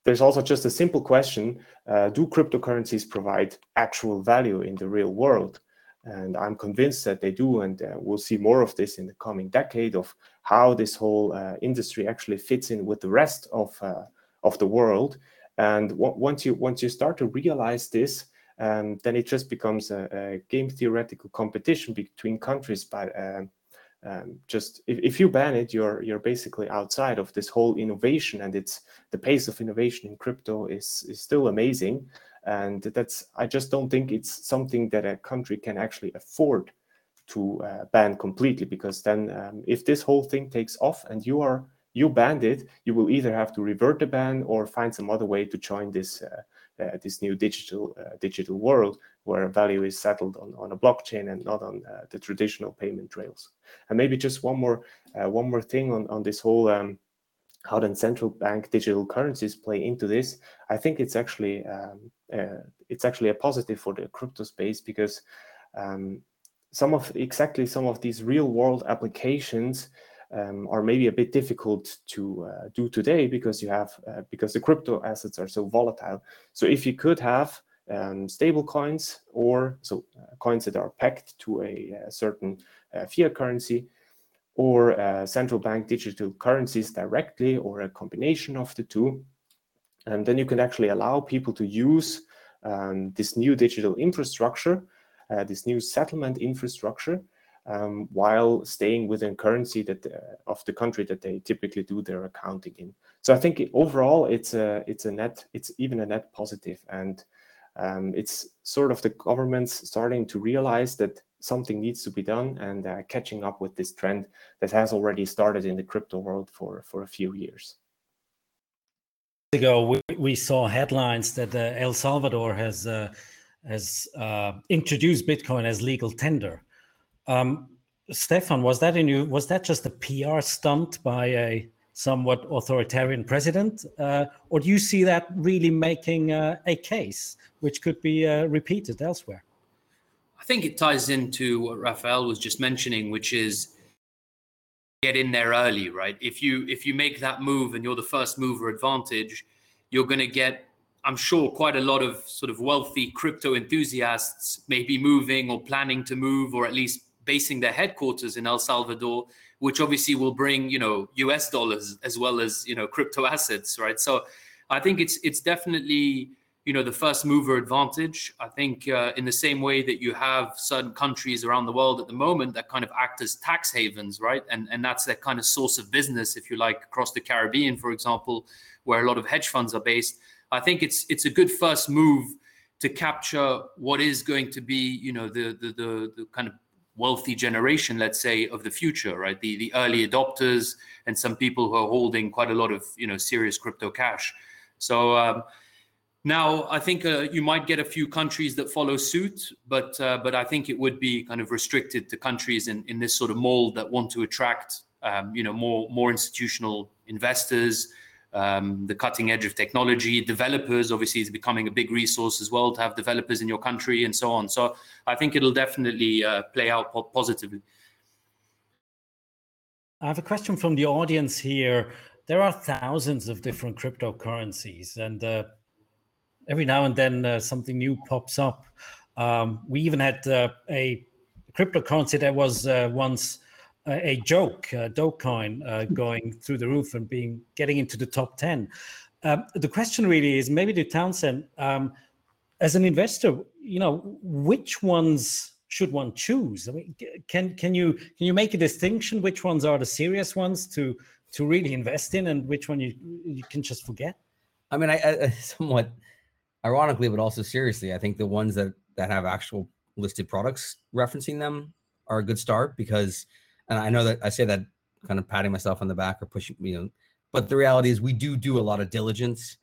Speaker 7: there's also just a simple question: uh, Do cryptocurrencies provide actual value in the real world? And I'm convinced that they do, and uh, we'll see more of this in the coming decade of how this whole uh, industry actually fits in with the rest of of the world and once you once you start to realize this, um, then it just becomes a, a, game theoretical competition between countries. But um, just if, if you ban it, you're you're basically outside of this whole innovation, and it's the pace of innovation in crypto is is still amazing. And that's I just don't think it's something that a country can actually afford to uh, ban completely, because then um, if this whole thing takes off and you are you banned it, you will either have to revert the ban or find some other way to join this uh, uh, this new digital uh, digital world where value is settled on, on a blockchain and not on uh, the traditional payment rails. And maybe just one more uh, one more thing on on this whole. Um, how then central bank digital currencies play into this? I think it's actually um, uh, it's actually a positive for the crypto space because um, some of exactly some of these real world applications um, are maybe a bit difficult to uh, do today because you have uh, because the crypto assets are so volatile. So if you could have um, stable coins or so uh, coins that are pegged to a, a certain uh, fiat currency or uh, central bank digital currencies directly or a combination of the two, and then you can actually allow people to use um, this new digital infrastructure, uh, this new settlement infrastructure um, while staying within currency that uh, of the country that they typically do their accounting in. So I think overall it's a it's a net it's even a net positive, and um, it's sort of the governments starting to realize that something needs to be done and uh, catching up with this trend that has already started in the crypto world for for a few years.
Speaker 3: Ago, we, we saw headlines that uh, El Salvador has uh, has uh, introduced Bitcoin as legal tender. Um, Stefan, was that in you? Was that just a PR stunt by a somewhat authoritarian president, uh, or do you see that really making uh, a case which could be uh, repeated elsewhere?
Speaker 6: I think it ties into what Raffael was just mentioning, which is get in there early, right? If you if you make that move and you're the first mover advantage, you're going to get I'm sure quite a lot of sort of wealthy crypto enthusiasts may be moving or planning to move or at least basing their headquarters in El Salvador, which obviously will bring you know U.S. dollars as well as you know crypto assets, right? So I think it's it's definitely you know the first mover advantage. I think uh, in the same way that you have certain countries around the world at the moment that kind of act as tax havens, right? And and that's their kind of source of business, if you like, across the Caribbean, for example, where a lot of hedge funds are based. I think it's it's a good first move to capture what is going to be, you know, the the the, the kind of wealthy generation, let's say, of the future, right? The the early adopters and some people who are holding quite a lot of you know serious crypto cash. So um, now I think uh, you might get a few countries that follow suit, but uh, but I think it would be kind of restricted to countries in in this sort of mold that want to attract um, you know more more institutional investors um, the cutting edge of technology. Developers obviously is becoming a big resource as well to have developers in your country and so on. So I think it'll definitely uh, play out po- positively.
Speaker 3: I have a question from the audience here. There are thousands of different cryptocurrencies, and uh, every now and then uh, something new pops up. Um, we even had uh, a cryptocurrency that was uh, once a joke, uh, Dogecoin, uh, going through the roof and being getting into the top ten. Um, the question really is maybe to Townsend, um, as an investor, you know, which ones should one choose? I mean, can can you can you make a distinction? Which ones are the serious ones to to really invest in, and which one you you can just forget?
Speaker 5: I mean, I, I somewhat ironically, but also seriously, I think the ones that that have actual listed products referencing them are a good start because, and I know that I say that kind of patting myself on the back or pushing, you know, but the reality is we do do a lot of diligence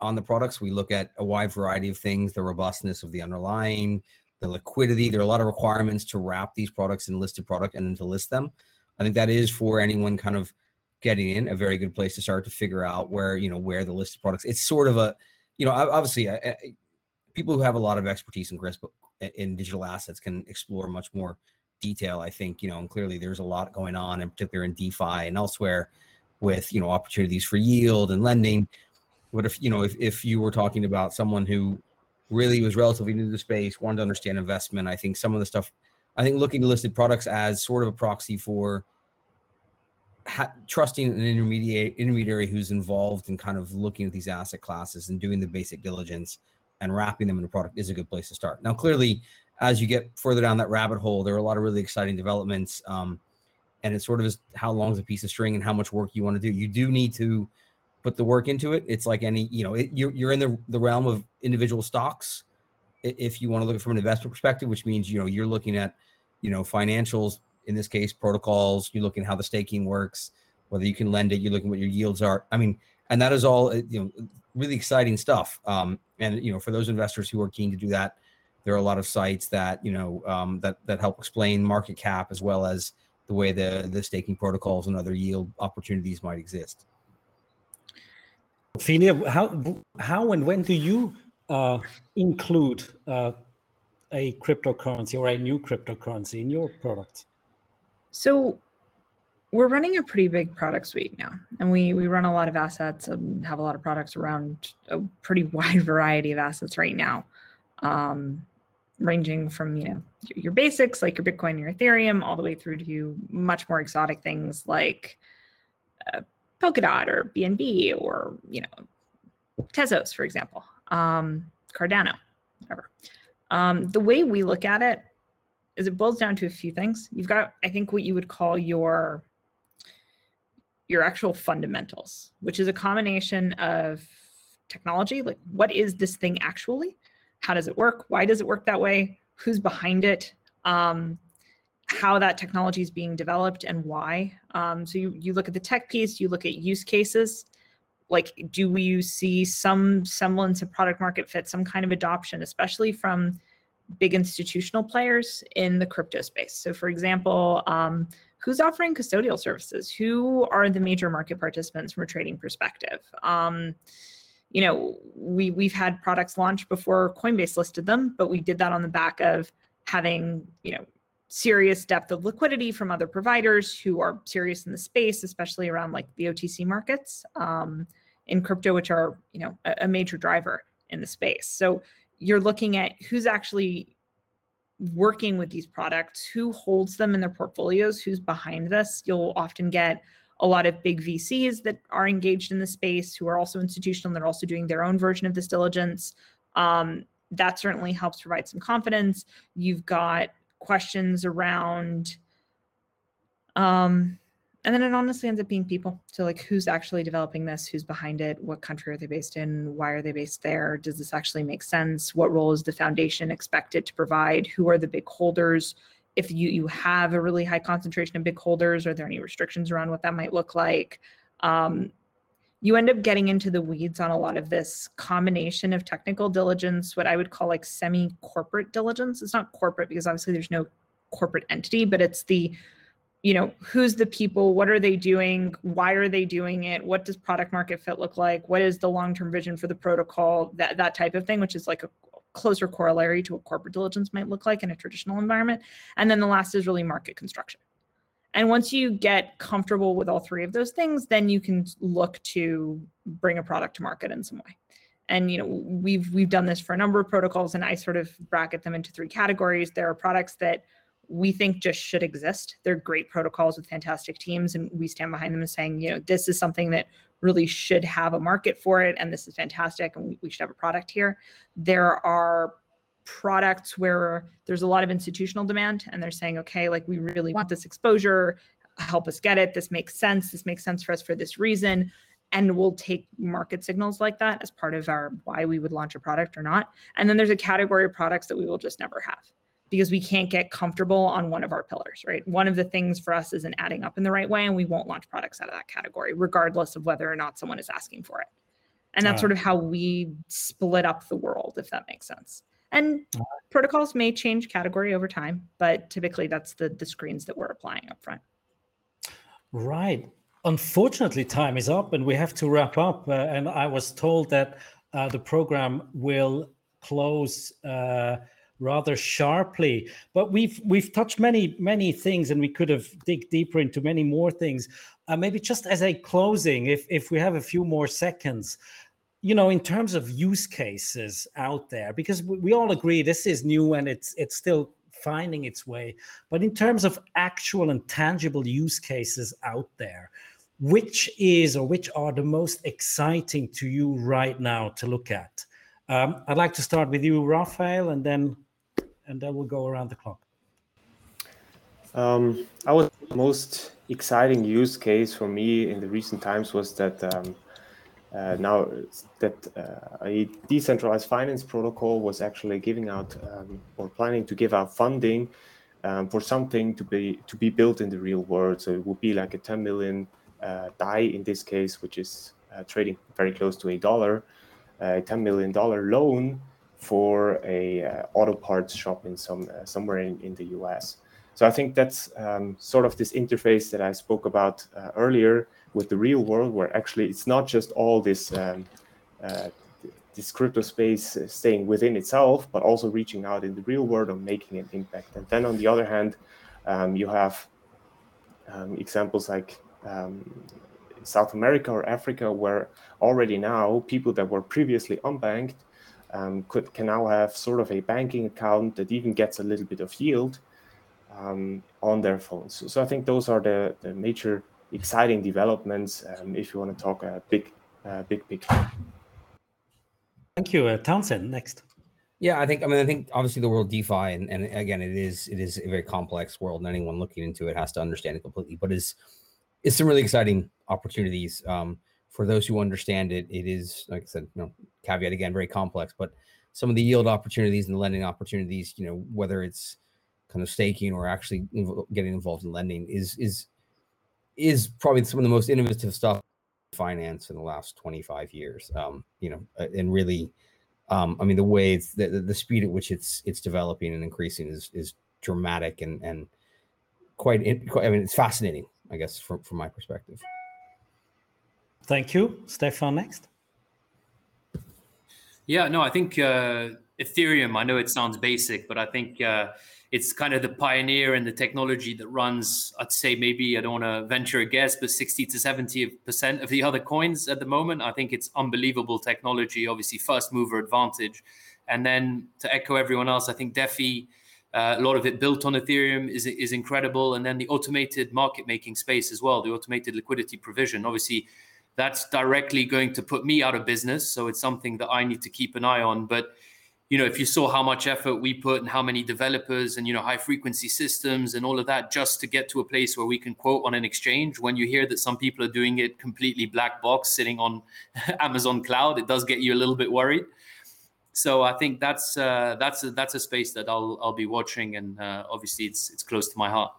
Speaker 5: on the products. We look at a wide variety of things, the robustness of the underlying, the liquidity. There are a lot of requirements to wrap these products in listed product and then to list them. I think that is for anyone kind of getting in a very good place to start to figure out where you know where the listed products. It's sort of a, you know, obviously I, I, people who have a lot of expertise in risk uh, in digital assets can explore much more detail. I think you know, and clearly there's a lot going on, in particular in DeFi and elsewhere, with you know opportunities for yield and lending. What if you know, if if you were talking about someone who really was relatively new to the space, wanted to understand investment, I think some of the stuff, I think looking to listed products as sort of a proxy for ha- trusting an intermediate intermediary who's involved in kind of looking at these asset classes and doing the basic diligence and wrapping them in a product is a good place to start. Now, clearly, as you get further down that rabbit hole, there are a lot of really exciting developments. Um, and it sort of is how long is a piece of string and how much work you want to do. You do need to put the work into it. It's like any, you know, it, you're, you're in the, the realm of individual stocks. If you want to look at it from an investment perspective, which means, you know, you're looking at, you know, financials, in this case, protocols, you're looking how the staking works, whether you can lend it, you're looking at what your yields are. I mean, and that is all, you know, really exciting stuff. Um, and, you know, for those investors who are keen to do that, there are a lot of sites that, you know, um, that, that help explain market cap as well as the way the, the staking protocols and other yield opportunities might exist.
Speaker 3: Ophelia, how how and when do you uh, include uh, a cryptocurrency or a new cryptocurrency in your product?
Speaker 4: So we're running a pretty big product suite now, and we we run a lot of assets and have a lot of products around a pretty wide variety of assets right now, um, ranging from you know your basics like your Bitcoin, your Ethereum, all the way through to much more exotic things like uh, Polkadot or BNB or you know Tezos, for example, um, Cardano, whatever. Um, the way we look at it is it boils down to a few things. You've got, I think, what you would call your your actual fundamentals, which is a combination of technology, like what is this thing actually? How does it work? Why does it work that way? Who's behind it? Um, how that technology is being developed and why. Um, so you, you look at the tech piece, you look at use cases, like do we see some semblance of product market fit, some kind of adoption, especially from big institutional players in the crypto space. So for example, um, who's offering custodial services? Who are the major market participants from a trading perspective? Um, you know, we we've had products launched before Coinbase listed them, but we did that on the back of having, you know, serious depth of liquidity from other providers who are serious in the space, especially around like the OTC markets um, in crypto, which are you know a, a major driver in the space. So you're looking at who's actually working with these products, who holds them in their portfolios, who's behind this. You'll often get a lot of big VCs that are engaged in the space who are also institutional, they're also doing their own version of this diligence. Um, that certainly helps provide some confidence. You've got questions around um, and then it honestly ends up being people. So like who's actually developing this? Who's behind it? What country are they based in? Why are they based there? Does this actually make sense? What role is the foundation expected to provide? Who are the big holders if you you have a really high concentration of big holders are there any restrictions around what that might look like? Um, you end up getting into the weeds on a lot of this combination of technical diligence what i would call like semi corporate diligence. It's not corporate because obviously there's no corporate entity but it's the you know who's the people what are they doing why are they doing it what does product market fit look like what is the long-term vision for the protocol that that type of thing which is like a closer corollary to what corporate diligence might look like in a traditional environment. And then the last is really market construction. And once you get comfortable with all three of those things then you can look to bring a product to market in some way. And you know we've we've done this for a number of protocols and i sort of bracket them into three categories. There are products that we think just should exist. They're great protocols with fantastic teams, and we stand behind them as saying, you know, this is something that really should have a market for it, and this is fantastic, and we, should have a product here. There are products where there's a lot of institutional demand, and they're saying, okay, like we really want this exposure, help us get it. This makes sense. This makes sense for us for this reason. and we'll take market signals like that as part of our why we would launch a product or not. And then there's a category of products that we will just never have because we can't get comfortable on one of our pillars, right? One of the things for us isn't adding up in the right way, and we won't launch products out of that category, regardless of whether or not someone is asking for it. And that's uh, sort of how we split up the world, if that makes sense. And uh, protocols may change category over time, but typically that's the the screens that we're applying up front.
Speaker 3: Right. Unfortunately, time is up, and we have to wrap up. Uh, and I was told that uh, the program will close uh, rather sharply. But we've we've touched many many things, and we could have dig deeper into many more things. Uh, maybe just as a closing, if if we have a few more seconds, you know, in terms of use cases out there, because we, we all agree this is new and it's it's still finding its way. But in terms of actual and tangible use cases out there, which is or which are the most exciting to you right now to look at? Um, I'd like to start with you, Raffael, and then and then we'll go around the clock.
Speaker 7: Um, I was most exciting use case for me in the recent times was that um, uh, now that uh, a decentralized finance protocol was actually giving out um, or planning to give out funding um, for something to be to be built in the real world. So it would be like a 10 million uh, in this case, which is uh, trading very close to a dollar, a 10 million dollar loan for a uh, auto parts shop in some uh, somewhere in, in the US. So I think that's um, sort of this interface that I spoke about uh, earlier with the real world, where actually it's not just all this um, uh, this crypto space uh, staying within itself, but also reaching out in the real world and making an impact. And then on the other hand, um, you have um, examples like um, South America or Africa, where already now people that were previously unbanked um, could can now have sort of a banking account that even gets a little bit of yield um, on their phones. So, so, I think those are the, the major exciting developments um, if you want to talk a big, uh, big picture.
Speaker 3: Thank you, uh, Townsend. Next.
Speaker 5: Yeah, I think I mean I think obviously the world DeFi and, and again it is it is a very complex world and anyone looking into it has to understand it completely. But is it's some really exciting opportunities. Um, for those who understand it, it is like I said, you know, caveat again, very complex, but some of the yield opportunities and the lending opportunities, you know, whether it's kind of staking or actually getting involved in lending is is is probably some of the most innovative stuff finance in the last 25 years. Um, you know, and really, um, I mean, the way it's the, the speed at which it's it's developing and increasing is is dramatic and and quite, quite I mean, it's fascinating, I guess, from from my perspective.
Speaker 3: Thank you. Stefan, next.
Speaker 6: Yeah, no, I think uh, Ethereum, I know it sounds basic, but I think uh, it's kind of the pioneer in the technology that runs, I'd say maybe, I don't want to venture a guess, but 60 to 70% of the other coins at the moment. I think it's unbelievable technology, obviously, first mover advantage. And then to echo everyone else, I think DeFi, uh, a lot of it built on Ethereum is, is incredible. And then the automated market making space as well, the automated liquidity provision. Obviously, that's directly going to put me out of business. So it's something that I need to keep an eye on. But you know, if you saw how much effort we put and how many developers and you know high frequency systems and all of that just to get to a place where we can quote on an exchange, when you hear that some people are doing it completely black box sitting on Amazon cloud, it does get you a little bit worried. So I think that's uh, that's a, that's a space that I'll I'll be watching, and uh, obviously it's it's close to my heart.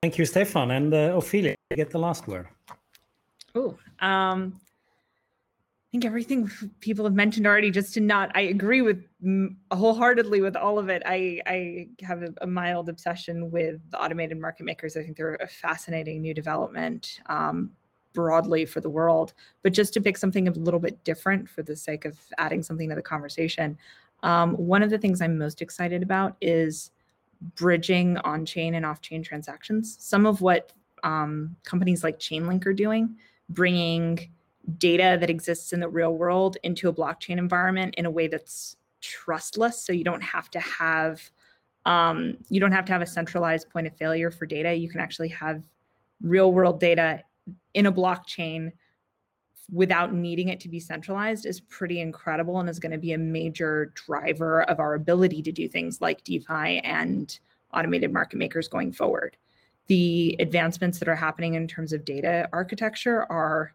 Speaker 3: Thank you, Stefan, and uh, Ophelia. Get the last word.
Speaker 4: Oh, um, I think everything people have mentioned already. Just to not, I agree with wholeheartedly with all of it. I I have a, mild obsession with automated market makers. I think they're a fascinating new development. Um, broadly for the world but just to pick something a little bit different for the sake of adding something to the conversation um, one of the things i'm most excited about is bridging on-chain and off-chain transactions some of what um, companies like chainlink are doing bringing data that exists in the real world into a blockchain environment in a way that's trustless so you don't have to have um, you don't have to have a centralized point of failure for data you can actually have real world data in a blockchain without needing it to be centralized is pretty incredible and is going to be a major driver of our ability to do things like DeFi and automated market makers going forward. The advancements that are happening in terms of data architecture are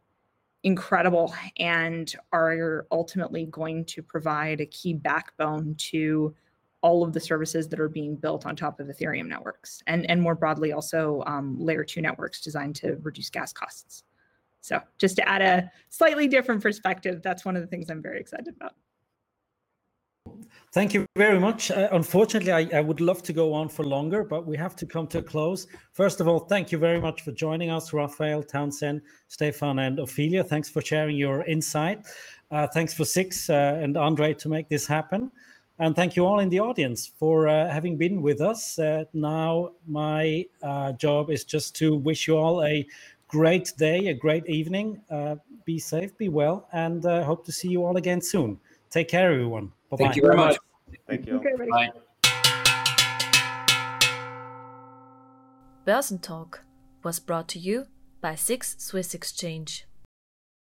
Speaker 4: incredible and are ultimately going to provide a key backbone to all of the services that are being built on top of Ethereum networks and, and more broadly also um, layer two networks designed to reduce gas costs. So just to add a slightly different perspective, that's one of the things I'm very excited about.
Speaker 3: Thank you very much. Uh, unfortunately, I, I, would love to go on for longer, but we have to come to a close. First of all, thank you very much for joining us, Raffael, Townsend, Stefan, and Ophelia. Thanks for sharing your insight. Uh, thanks for Six uh, and Andre to make this happen. And thank you all in the audience for uh, having been with us. Uh, now, my uh, job is just to wish you all a great day, a great evening. be safe, be well, and hope to see you all again soon. Take care, everyone.
Speaker 5: Bye-bye. Thank you very much.
Speaker 7: Thank you. Okay, Bye.
Speaker 1: Börsentalk was brought to you by SIX Swiss Exchange.